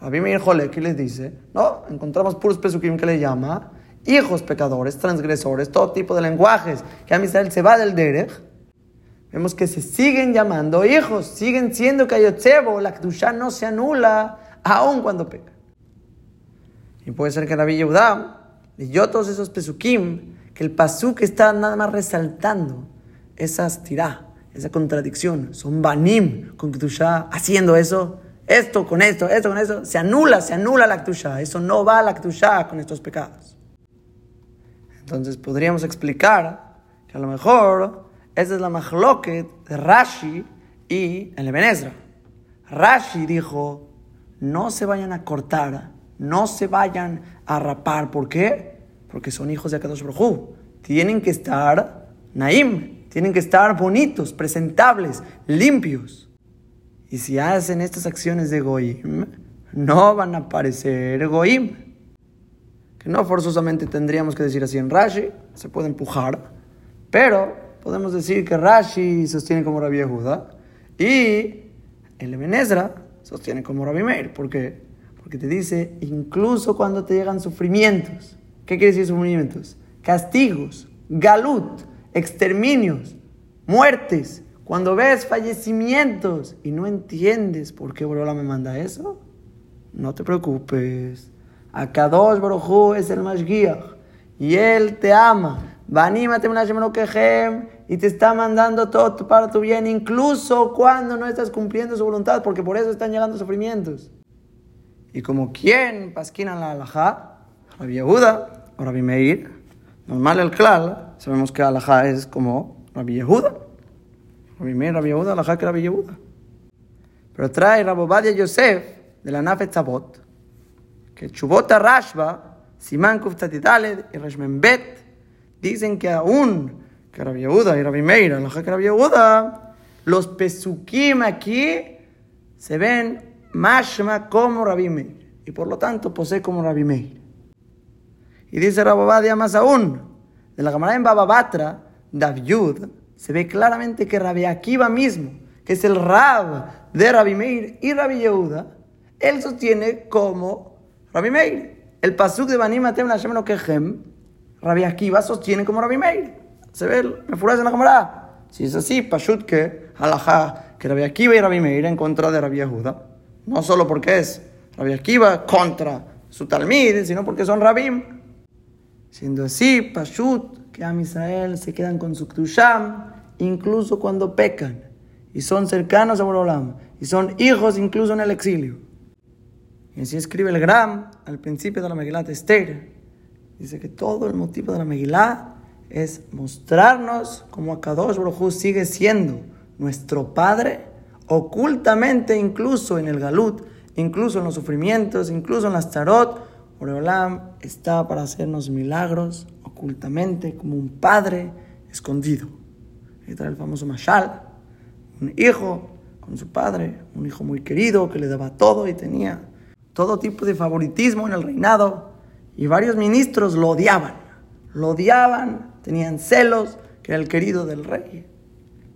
Rabbi Meir Jolek les dice, no, encontramos puros pesukim que le llama hijos pecadores, transgresores, todo tipo de lenguajes, que a Israel se va del derech, vemos que se siguen llamando hijos, siguen siendo kayotzebo, la kedusha no se anula aun cuando pecan. Y puede ser que Rabbi Yehuda leyó todos esos pesukim, que el pasuk está nada más resaltando esa tirá, esa contradicción. Son banim con kedusha haciendo eso, esto con esto, esto con eso, se anula, se anula la kedusha. Eso no va a la kedusha con estos pecados. Entonces podríamos explicar que a lo mejor esa es la mahloket de Rashi y el Ebenezra. Rashi dijo, no se vayan a cortar, no se vayan a rapar. ¿Por qué? Porque son hijos de Akadosh Baruj Tienen que estar naim, tienen que estar bonitos, presentables, limpios. Y si hacen estas acciones de goim, no van a parecer goim que no forzosamente tendríamos que decir así en Rashi, se puede empujar, pero podemos decir que Rashi sostiene como Rabbi Yehuda y el Ebenezra sostiene como Rabbi Meir. ¿Por qué? Porque te dice, incluso cuando te llegan sufrimientos, ¿qué quiere decir sufrimientos? Castigos, galut, exterminios, muertes. Cuando ves fallecimientos y no entiendes por qué Borola me manda eso, no te preocupes. Akadosh Baruj es el Mashgiach y él te ama. Vanímate quejem y te está mandando todo para tu bien, incluso cuando no estás cumpliendo su voluntad, porque por eso están llegando sufrimientos. Y como quien pasquina la alajá, Rabbi Yehuda o Rabbi Meir, normal el klal, sabemos que alajá es como Rabbi Yehuda. Rabbi Meir, Rabbi Yehuda, alajá que Rabbi Yehuda. Pero trae Rabobadia Yosef de la Nafe Tzabot, que Chubota Rashba, Simán Kuftatidaled y Bet, dicen que aún que Rabbi Yehuda y Rabbi Meir, la que Rabbi Yehuda, los pesukim aquí se ven mashma como Rabbi Meir y por lo tanto posee como Rabbi Meir. Y dice Rabobadia más aún, de la Gemara en Bababatra, Davyud, se ve claramente que Rabbi Akiva mismo, que es el Rab de Rabbi Meir y Rabbi Yehuda, él sostiene como Rabbi Meir. El pasuk de Banim Atem Hashem lo quejem, Rabbi Akiva sostiene como Rabbi Meir. Se ve, me furas en la cámara. Si es así, Pashut que halajá, que Rabbi Akiva y Rabbi Meir en contra de Rabbi Yehuda. No solo porque es Rabbi Akiva contra su Talmid, sino porque son Rabim. Siendo así, Pashut, que a Israel se quedan con su Ktusham, incluso cuando pecan. Y son cercanos a Borolam. Y son hijos incluso en el exilio. Y así escribe el Gram al principio de la Megilá Esther. Dice que todo el motivo de la Megilá es mostrarnos cómo Akadosh Baruj sigue siendo nuestro Padre, ocultamente incluso en el Galut, incluso en los sufrimientos, incluso en las tarot. Oreolam está para hacernos milagros ocultamente como un padre escondido. Ahí está el famoso Mashal, un hijo con su padre, un hijo muy querido que le daba todo y tenía todo tipo de favoritismo en el reinado y varios ministros lo odiaban, lo odiaban, tenían celos, que era el querido del rey.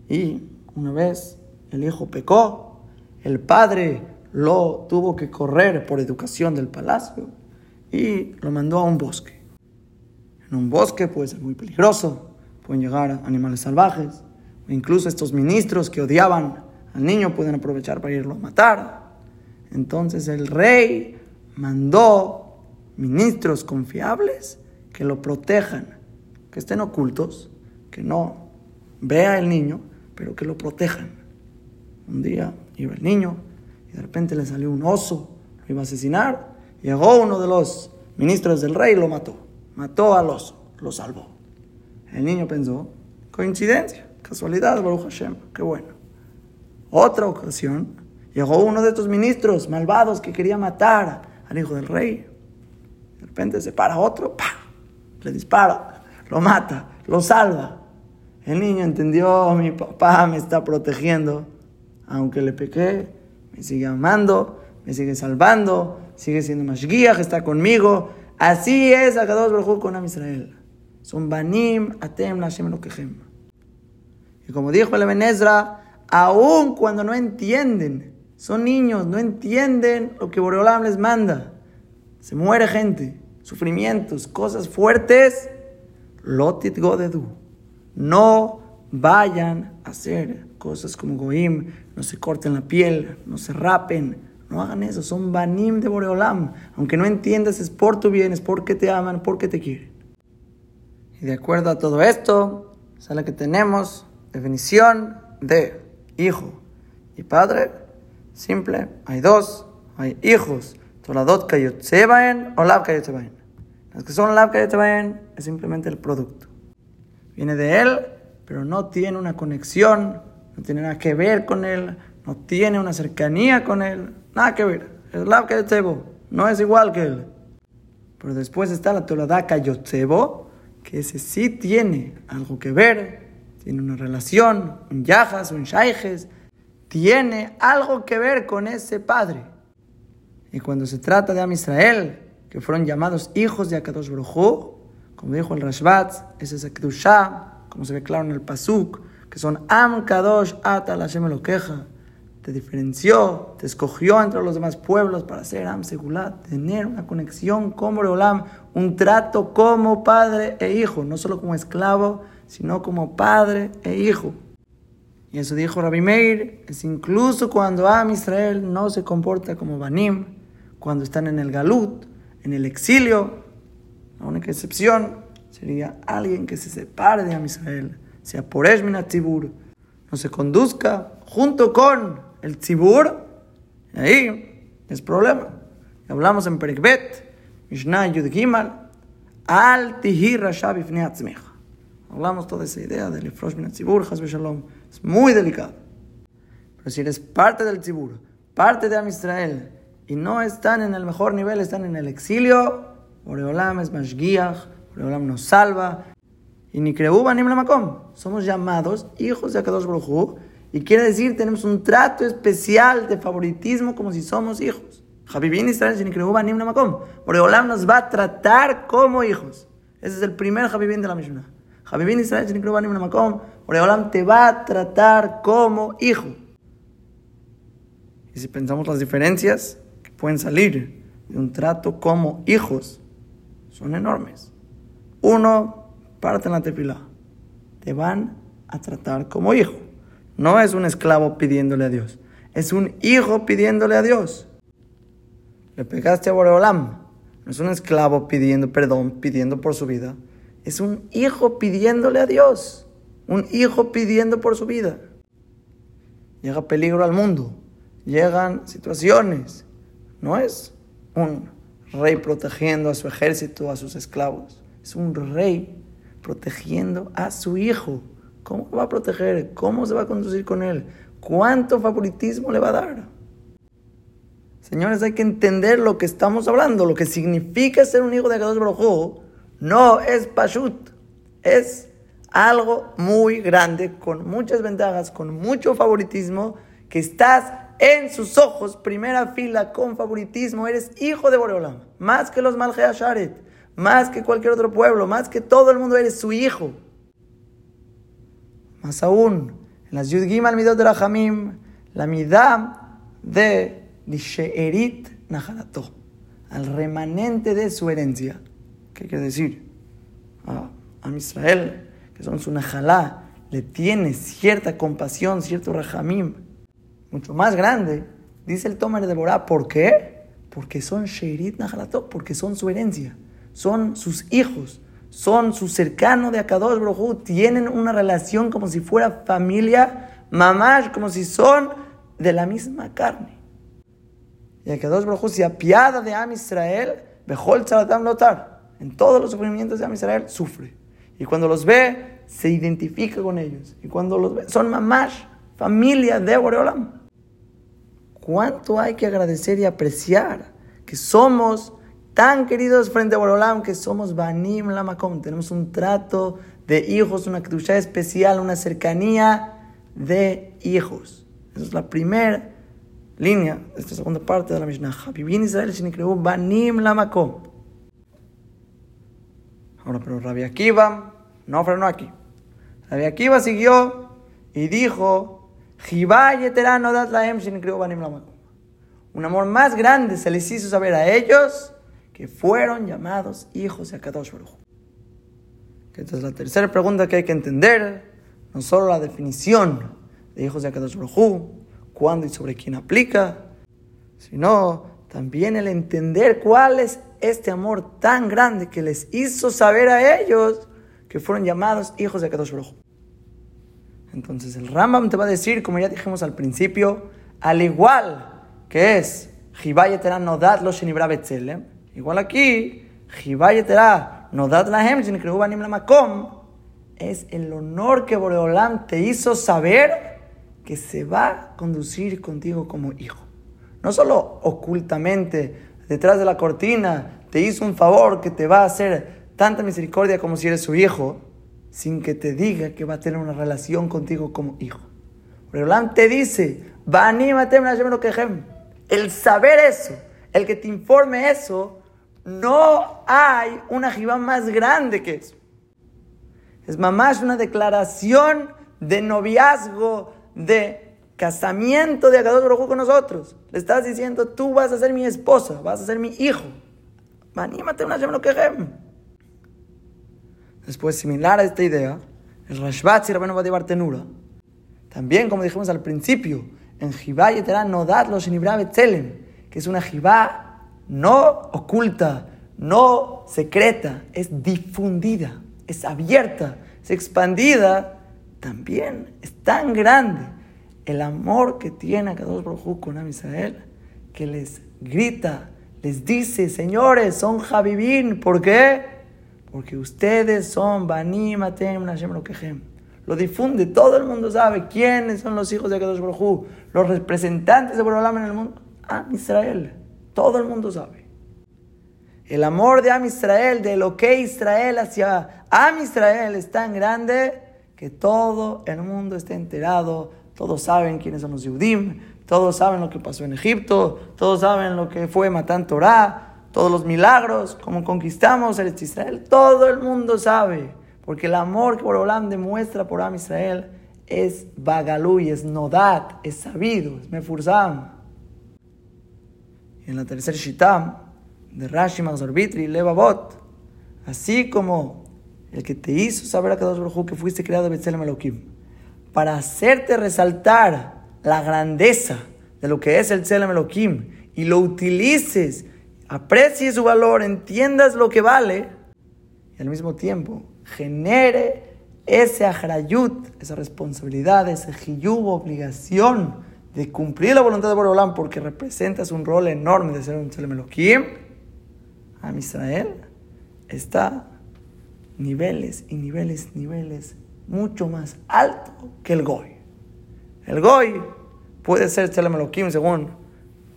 Y una vez el hijo pecó, el padre lo tuvo que correr por educación del palacio y lo mandó a un bosque. En un bosque puede ser muy peligroso, pueden llegar animales salvajes, incluso estos ministros que odiaban al niño pueden aprovechar para irlo a matar. Entonces el rey mandó ministros confiables que lo protejan, que estén ocultos, que no vea el niño, pero que lo protejan. Un día iba el niño y de repente le salió un oso, lo iba a asesinar. Llegó uno de los ministros del rey y lo mató. Mató al oso, lo salvó. El niño pensó, coincidencia, casualidad, Baruch Hashem, qué bueno. Otra ocasión, llegó uno de estos ministros malvados que quería matar al hijo del rey. De repente se para otro, le dispara, lo mata, lo salva. El niño entendió, mi papá me está protegiendo, aunque le pequé, me sigue amando, me sigue salvando, sigue siendo que está conmigo. Así es Akadosh Baruj con Am Israel. Son banim atem Hashem lokechem. Y como dijo el Ezra, aun cuando no entienden, son niños, no entienden lo que Boreolam les manda. Se muere gente, sufrimientos, cosas fuertes. Lotit godedu. No vayan a hacer cosas como goim, no se corten la piel, no se rapen, no hagan eso, son banim de Boreolam. Aunque no entiendas, es por tu bien, es porque te aman, porque te quieren. Y de acuerdo a todo esto, sale que tenemos definición de hijo y padre. Simple, hay dos, hay hijos. Toladot kayotzebaen o lab kayotzebaen. Las que son lab kayotzebaen es simplemente el producto. Viene de él, pero no tiene una conexión, no tiene nada que ver con él, no tiene una cercanía con él, nada que ver. Es lab kayotzebo, no es igual que él. Pero después está la Tolada kayotzebo, que ese sí tiene algo que ver, tiene una relación, un yajas, un shaijes, tiene algo que ver con ese padre. Y cuando se trata de Am Israel, que fueron llamados hijos de Akadosh Baruj como dijo el Rashbat, ese es el como se ve claro en el Pasuk, que son Am Kadosh Atal Hashem lo queja te diferenció, te escogió entre los demás pueblos para ser Am Segulat, tener una conexión con Boreolam, un trato como padre e hijo, no solo como esclavo, sino como padre e hijo. Y eso dijo Rabbi Meir, es incluso cuando Am Israel no se comporta como Banim, cuando están en el Galut, en el exilio, la única excepción sería alguien que se separe de Am Israel, sea por Eshminatibur, no se conduzca junto con el tzibur, ahí es problema. Hablamos en Perikbet, Mishnah Yud Gimal, Al Tihir Rashav Hablamos toda esa idea del Ifrosh Min Tzibur, Shalom. Es muy delicado. Pero si eres parte del tzibur, parte de Am Israel, y no están en el mejor nivel, están en el exilio, Oreolam es Mashgiach, Oreolam nos salva, y ni Kreuba ni Makom. Somos llamados hijos de Akadosh Baruch y quiere decir, tenemos un trato especial de favoritismo como si somos hijos. Habibin Israel Makom. Olam nos va a tratar como hijos. Ese es el primer Habibin de la Mishnah. Habibin Israel Makom. Olam te va a tratar como hijo. Y si pensamos las diferencias que pueden salir de un trato como hijos, son enormes. Uno, parte en la. Te van a tratar como hijo. No es un esclavo pidiéndole a Dios, es un hijo pidiéndole a Dios. Le pegaste a Boreolam. No es un esclavo pidiendo perdón, pidiendo por su vida. Es un hijo pidiéndole a Dios. Un hijo pidiendo por su vida. Llega peligro al mundo. Llegan situaciones. No es un rey protegiendo a su ejército, a sus esclavos. Es un rey protegiendo a su hijo. ¿Cómo va a proteger? ¿Cómo se va a conducir con él? ¿Cuánto favoritismo le va a dar? Señores, hay que entender lo que estamos hablando, lo que significa ser un hijo de Akadosh Baruj No es pashut, es algo muy grande, con muchas ventajas, con mucho favoritismo, que estás en sus ojos, primera fila, con favoritismo, eres hijo de Boreolam, más que los Malge Asharet, más que cualquier otro pueblo, más que todo el mundo, eres su hijo. Más aún, en las Yud Gimal Midot de Rahamim, la midá de Lisheerit Naharato, al remanente de su herencia. ¿Qué quiere decir? A, a Israel, que son su Najalá, le tiene cierta compasión, cierto Rahamim, mucho más grande, dice el Tomer de Borá, ¿por qué? Porque son Sheirit Naharato, porque son su herencia, son sus hijos son su cercano de Akadosh Brojú, tienen una relación como si fuera familia, mamás, como si son de la misma carne. Y Akadosh Brojú se apiada de Am Israel, Bejol Tzalatam Lotar. En todos los sufrimientos de Am Israel sufre. Y cuando los ve, se identifica con ellos. Y cuando los ve, son mamás, familia de Boreolam. ¿Cuánto hay que agradecer y apreciar que somos tan queridos frente a Borolam que somos Banim Lamakom. Tenemos un trato de hijos, una kedusha especial, una cercanía de hijos. Esa es la primera línea de esta segunda parte de la Mishnah. Vivir Israel significa Banim Lamakom. Ahora, pero Rabbi Akiva no frenó aquí. Rabbi Akiva siguió y dijo, Un amor más grande se les hizo saber a ellos que fueron llamados hijos de Akadosh Baruj. Esta es la tercera pregunta que hay que entender, no solo la definición de hijos de Akadosh Baruj, cuándo y sobre quién aplica, sino también el entender cuál es este amor tan grande que les hizo saber a ellos que fueron llamados hijos de Akadosh Baruj. Entonces el Rambam te va a decir, como ya dijimos al principio, al igual que es Jibayetera Nodat lo Shenibra Betzelem, Igual aquí, Nodat Lahem, Makom, es el honor que Boreolam te hizo saber que se va a conducir contigo como hijo. No solo ocultamente, detrás de la cortina, te hizo un favor que te va a hacer tanta misericordia como si eres su hijo, sin que te diga que va a tener una relación contigo como hijo. Boreolam te dice, el saber eso, el que te informe eso, no hay una jibá más grande que eso. Es mamás una declaración de noviazgo, de casamiento de Akadosh Baruj con nosotros. Le estás diciendo, tú vas a ser mi esposa, vas a ser mi hijo. Anímate una lo que Después, similar a esta idea, el Rashbat va a llevar tenura. También, como dijimos al principio, en Jibá y no dadlo que es una Jibá no oculta, no secreta, es difundida, es abierta, es expandida, también es tan grande el amor que tiene Kadosh Baruj con Amisael que les grita, les dice, señores, son Javivin, ¿por qué? Porque ustedes son Banim Atem Nashem. Lo difunde, todo el mundo sabe quiénes son los hijos de Kadosh Baruj los representantes de Borolam en el mundo. Ah, Israel. Todo el mundo sabe. El amor de Am Israel, de lo que Israel hacia Am Israel es tan grande que todo el mundo está enterado. Todos saben quiénes son los Yudim, todos saben lo que pasó en Egipto, todos saben lo que fue Matán Torah, todos los milagros, cómo conquistamos el Israel. Todo el mundo sabe, porque el amor que Borolam demuestra por Am Israel es Bagalú es Nodat, es sabido, es Mefurzam en la tercera Shitá de Rashi, Mazorbitri, Levavot, así como el que te hizo saber a Kadosh Baruj que fuiste creado Betzelem Elohim, para hacerte resaltar la grandeza de lo que es el Tzelem Elohim y lo utilices, aprecies su valor, entiendas lo que vale y al mismo tiempo genere ese ajrayut, esa responsabilidad, ese hiyub, obligación de cumplir la voluntad de Borolam porque representas un rol enorme de ser un Tzelem Elohim, a Israel está niveles y niveles, niveles mucho más alto que el Goy. El Goy puede ser Tzelem Elohim según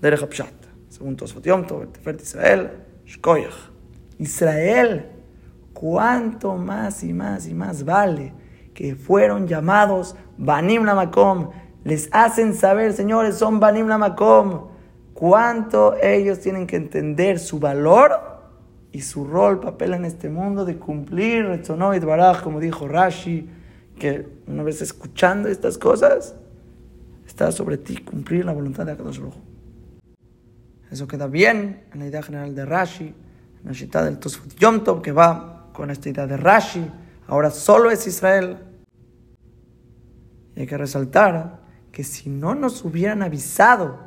Derech Pshat, según Tosfot Yom Tov, Israel, Shkoyach. Israel, cuánto más y más y más vale que fueron llamados Banim Lamakom, les hacen saber, señores, son Banim Lamakom, cuánto ellos tienen que entender su valor y su rol, papel en este mundo de cumplir Retzonovit Baraj, como dijo Rashi, que una vez escuchando estas cosas, está sobre ti cumplir la voluntad de Akadosh Baruj Eso queda bien en la idea general de Rashi, en la cita del Tosfot Yom Tov, que va con esta idea de Rashi. Ahora solo es Israel. Y hay que resaltar que si no nos hubieran avisado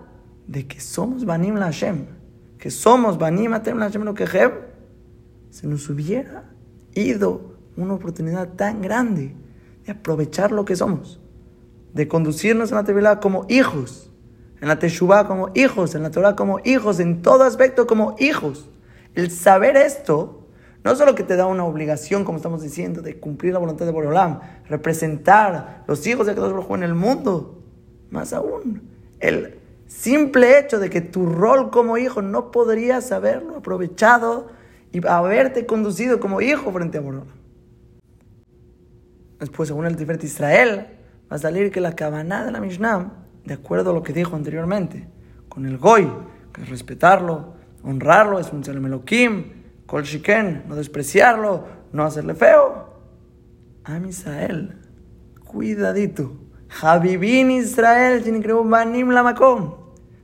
de que somos Banim la que somos Banim Atem la lo que se nos hubiera ido una oportunidad tan grande de aprovechar lo que somos, de conducirnos en la Tevilá como hijos, en la Teshuvah como hijos, en la Torah como hijos, en todo aspecto como hijos. El saber esto no solo que te da una obligación, como estamos diciendo, de cumplir la voluntad de Borolam, representar los hijos de Dios en el mundo, más aún, el simple hecho de que tu rol como hijo no podrías haberlo aprovechado y haberte conducido como hijo frente a Borolam. Después, según el Tiferet Israel, va a salir que la cabana de la Mishnah, de acuerdo a lo que dijo anteriormente, con el Goy, que es respetarlo, honrarlo, es un Elohim, Kol Shiken, no despreciarlo, no hacerle feo. A Israel, cuidadito. Habibin Israel, Banim Lamakom.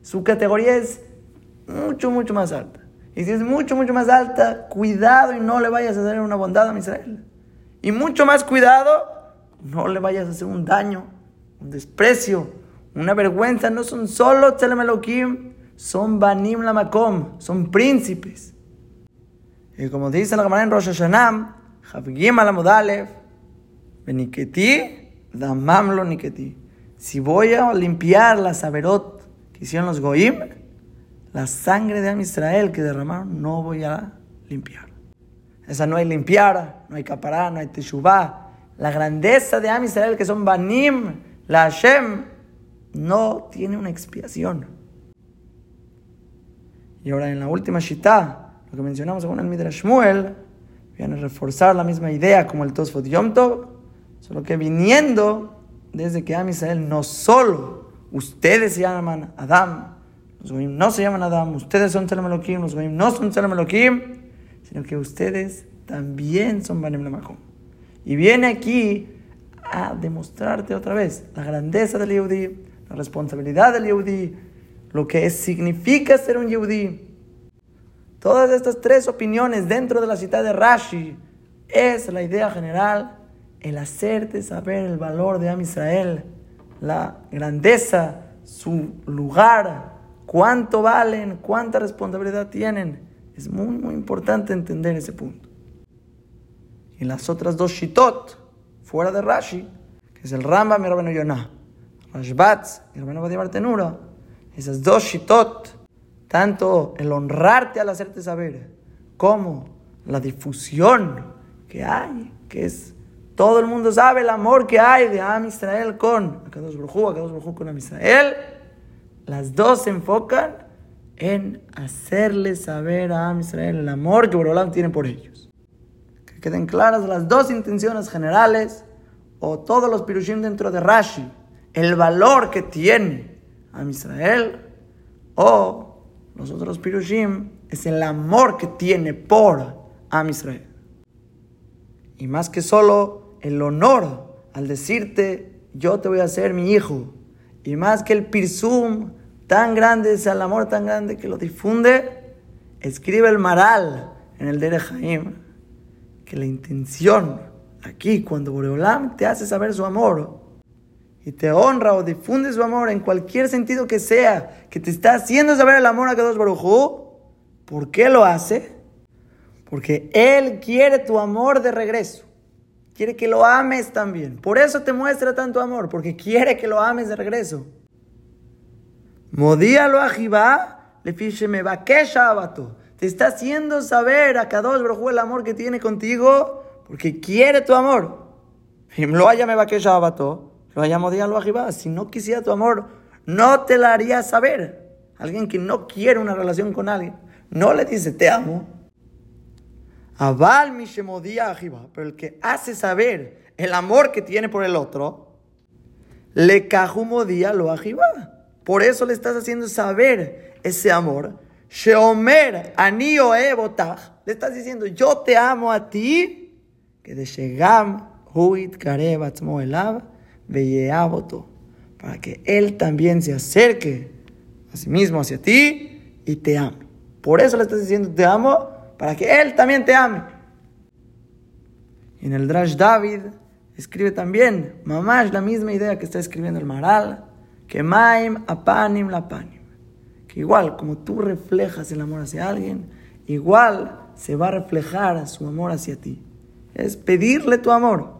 Su categoría es mucho, mucho más alta. Y si es mucho, mucho más alta, cuidado y no le vayas a hacer una bondad a Israel. Y mucho más cuidado, no le vayas a hacer un daño, un desprecio, una vergüenza. No son solo Tzelem Elohim, son Banim Lamakom, son príncipes. Y como dice la Gemara en Rosh Hashanah, Javgim Alamodalev, Beniketi, Damamlo Niketi. Si voy a limpiar la saberot que hicieron los Goim, la sangre de Am Israel que derramaron, no voy a limpiar. Esa no hay limpiar, no hay capará, no hay teshuvah. La grandeza de Am Israel, que son Banim, la Hashem, no tiene una expiación. Y ahora en la última Shita, lo que mencionamos según el Midrash Shmuel, viene a reforzar la misma idea como el Tosfot Yom Tov, solo que viniendo desde que Am Israel no solo ustedes se llaman Adam, los Goim no se llaman Adam, ustedes son Tzelem Elohim, los Goim no son Tzelem Elohim, sino que ustedes también son Banim Lamakom. Y viene aquí a demostrarte otra vez la grandeza del Yehudi, la responsabilidad del Yehudi, lo que significa ser un Yehudi. Todas estas tres opiniones dentro de la cita de Rashi es la idea general, el hacerte saber el valor de Am Israel, la grandeza, su lugar, cuánto valen, cuánta responsabilidad tienen. Es muy, muy importante entender ese punto. Y las otras dos shitot, fuera de Rashi, que es el Rambam y Rabbeinu Yonah, Rashbatz y Rabbeinu Vadim Tenura, esas dos shitot, tanto el honrarte al hacerte saber, como la difusión que hay, que es todo el mundo sabe el amor que hay de Am Israel con Akadosh Baruj Akadosh Baruj con Am Israel. Las dos se enfocan en hacerle saber a Am Israel el amor que Borolam tiene por ellos. Que queden claras las dos intenciones generales o todos los pirushim dentro de Rashi. El valor que tiene Am Israel o los otros pirushim es el amor que tiene por Am Israel. Y más que solo el honor al decirte, yo te voy a hacer mi hijo. Y más que el pirsum tan grande, es el amor tan grande que lo difunde, escribe el Maral en el Dere Jaim, que la intención aquí, cuando Boreolam te hace saber su amor, y te honra o difunde su amor en cualquier sentido que sea, que te está haciendo saber el amor a Kadosh Baruj ¿por qué lo hace? Porque Él quiere tu amor de regreso. Quiere que lo ames también. Por eso te muestra tanto amor, porque quiere que lo ames de regreso. Modíalo a Jibá, le fiche me Te está haciendo saber a Kadosh Baruj el amor que tiene contigo, porque quiere tu amor. Lo haya me lo haya modíalo a Jibá. Si no quisiera tu amor, no te la haría saber. Alguien que no quiere una relación con alguien, no le dice te amo, Aval Mishemodía Ajiba, pero el que hace saber el amor que tiene por el otro, le cajumodía lo Ajiba. Por eso le estás haciendo saber ese amor. Sheomer Anio Le estás diciendo, yo te amo a ti, que de Shegam huit veyeavoto. Para que Él también se acerque a sí mismo hacia ti y te ame. Por eso le estás diciendo te amo, para que Él también te ame. En el Drash David escribe también, mamá es la misma idea que está escribiendo el Maral, que maim apanim lapanim. Que igual, como tú reflejas el amor hacia alguien, igual se va a reflejar su amor hacia ti. Es pedirle tu amor.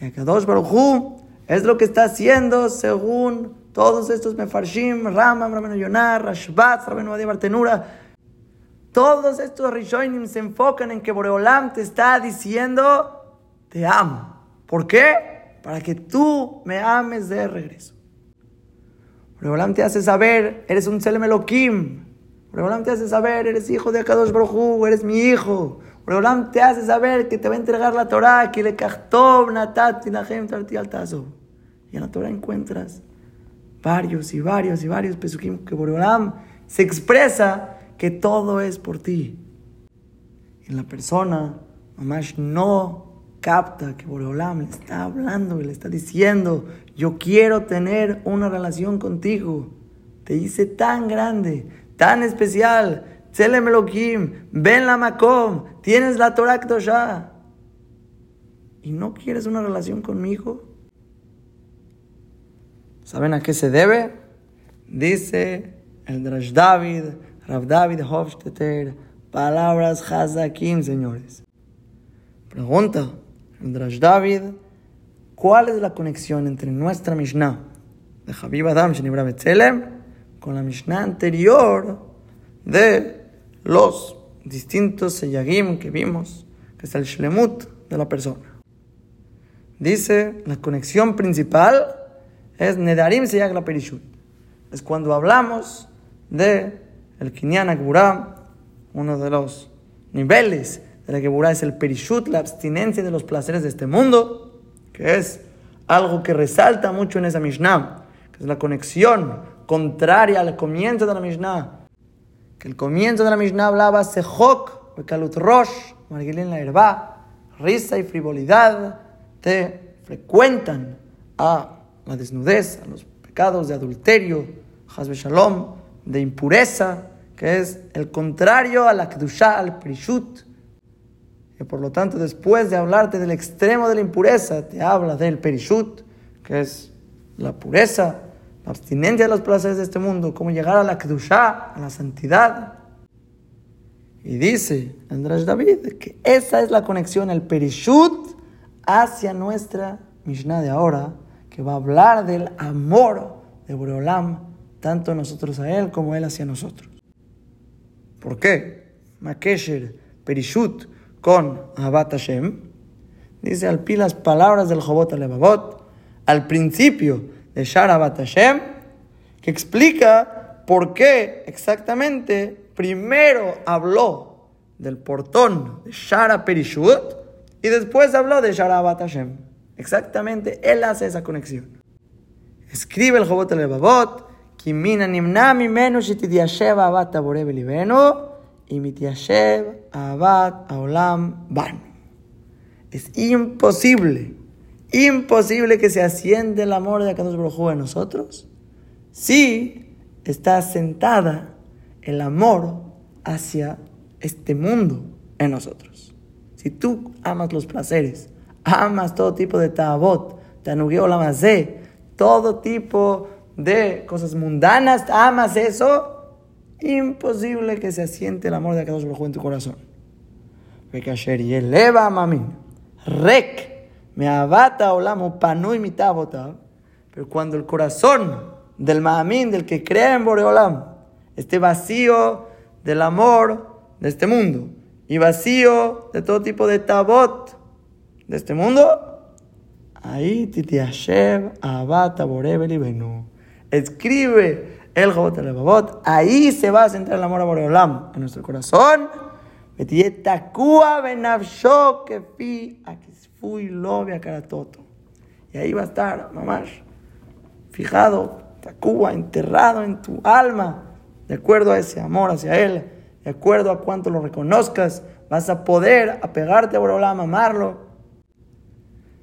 Y a Kadosh Baruj es lo que está haciendo según todos estos Mefarshim, Ramam, Rabenu Yonar, Rashbat, Rabenu Adi Bartenura. Todos estos Rishonim se enfocan en que Boreolam te está diciendo, te amo. ¿Por qué? Para que tú me ames de regreso. Boreolam te hace saber, eres un Selem Elohim. Boreolam te hace saber, eres hijo de Akadosh Baruj eres mi hijo. Boreolam te hace saber que te va a entregar la Torah, que le kachtov natat Y en la Torah encuentras varios y varios y varios pesukim que Boreolam se expresa que todo es por ti. Y la persona, mamás, no capta que Boreolam le está hablando y le está diciendo, yo quiero tener una relación contigo. Te hice tan grande, tan especial. Tzelem Elohim, ven la Makom, tienes la Torah ya. ¿Y no quieres una relación conmigo? ¿Saben a qué se debe? Dice el Drash David, Rav David Hofstetter, palabras Hazakim, señores. Pregunta Drash David, ¿cuál es la conexión entre nuestra Mishnah de Habib Adam Shenibra Betzelem con la Mishnah anterior de los distintos Seyagim que vimos, que es el Shlemut de la persona? Dice, la conexión principal es Nedarim Seyag la Perishut. Es cuando hablamos de el Kinyan Agburá, uno de los niveles de la Geburá es el Perishut, la abstinencia de los placeres de este mundo, que es algo que resalta mucho en esa Mishnah, que es la conexión contraria al comienzo de la Mishnah. Que el comienzo de la Mishnah hablaba Sehok, Bekalut Rosh, Margilin la herba, risa y frivolidad, te frecuentan a la desnudez, a los pecados de adulterio, Hazbe Shalom, de impureza, que es el contrario a la Kedushah, al Prishut. Y por lo tanto, después de hablarte del extremo de la impureza, te habla del Perishut, que es la pureza, la abstinencia de los placeres de este mundo, cómo llegar a la Kedushah, a la santidad. Y dice Andrés David que esa es la conexión, el Perishut, hacia nuestra Mishnah de ahora, que va a hablar del amor de Boreolam, tanto nosotros a Él como Él hacia nosotros. ¿Por qué? Makesher, Perishut, con Abat Hashem, dice al pi las palabras del Jobot Alevavot, al principio de Shara Abat Hashem, que explica por qué exactamente primero habló del portón de Shara Perishut y después habló de Shara Abat Hashem. Exactamente, él hace esa conexión. Escribe el Jobot el Babot, Y aolam ban. Es imposible, imposible que se asciende el amor de Akadosh Baruj en nosotros si está sentada el amor hacia este mundo en nosotros. Si tú amas los placeres, amas todo tipo de tabot, tanugueo la todo tipo de cosas mundanas, amas eso, imposible que se asiente el amor de Akadosh Baruj en tu corazón. y eleva mami, rek, me abata olamo panu y mitabota. Pero cuando el corazón del mamín, del que cree en Boreolam, esté vacío del amor de este mundo y vacío de todo tipo de tabot, de este mundo, ahí titiashev abata borebeli benu. Escribe el Jobot Levavot, ahí se va a centrar el amor a Boreolam en nuestro corazón. Y ahí va a estar, mamás, fijado, Tacuba, enterrado en tu alma, de acuerdo a ese amor hacia Él, de acuerdo a cuánto lo reconozcas, vas a poder apegarte a Boreolam, amarlo.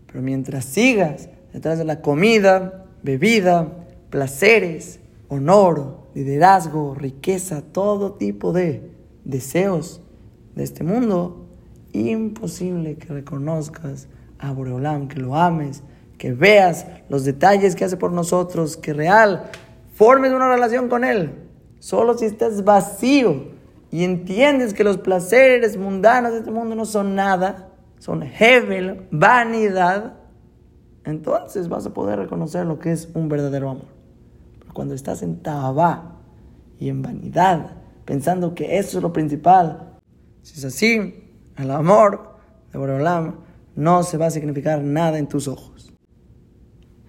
Pero mientras sigas detrás de la comida, bebida, placeres, honor, liderazgo, riqueza, todo tipo de deseos de este mundo, imposible que reconozcas a Boreolam, que lo ames, que veas los detalles que hace por nosotros, que real formes una relación con Él. Solo si estás vacío y entiendes que los placeres mundanos de este mundo no son nada, son hevel, vanidad, entonces vas a poder reconocer lo que es un verdadero amor. Cuando estás en tabá y en vanidad, pensando que eso es lo principal, si es así, el amor de Boreolam no se va a significar nada en tus ojos.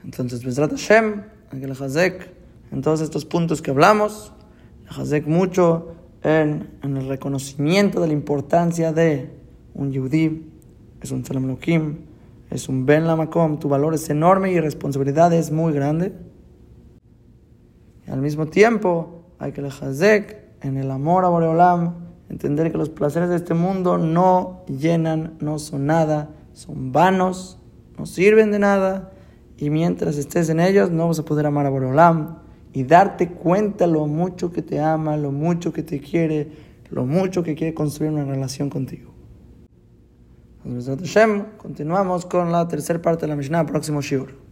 Entonces, Bezrat Hashem, Ángel Hazek, en todos estos puntos que hablamos, Hazek mucho en, en, el reconocimiento de la importancia de un Yudí, es un Salam es un Ben Lamakom, tu valor es enorme y responsabilidad es muy grande. Y al mismo tiempo, hay que le Hazek en el amor a Boreolam, entender que los placeres de este mundo no llenan, no son nada, son vanos, no sirven de nada, y mientras estés en ellos no vas a poder amar a Boreolam y darte cuenta lo mucho que te ama, lo mucho que te quiere, lo mucho que quiere construir una relación contigo. Continuamos con la tercera parte de la Mishnah, próximo Shiur.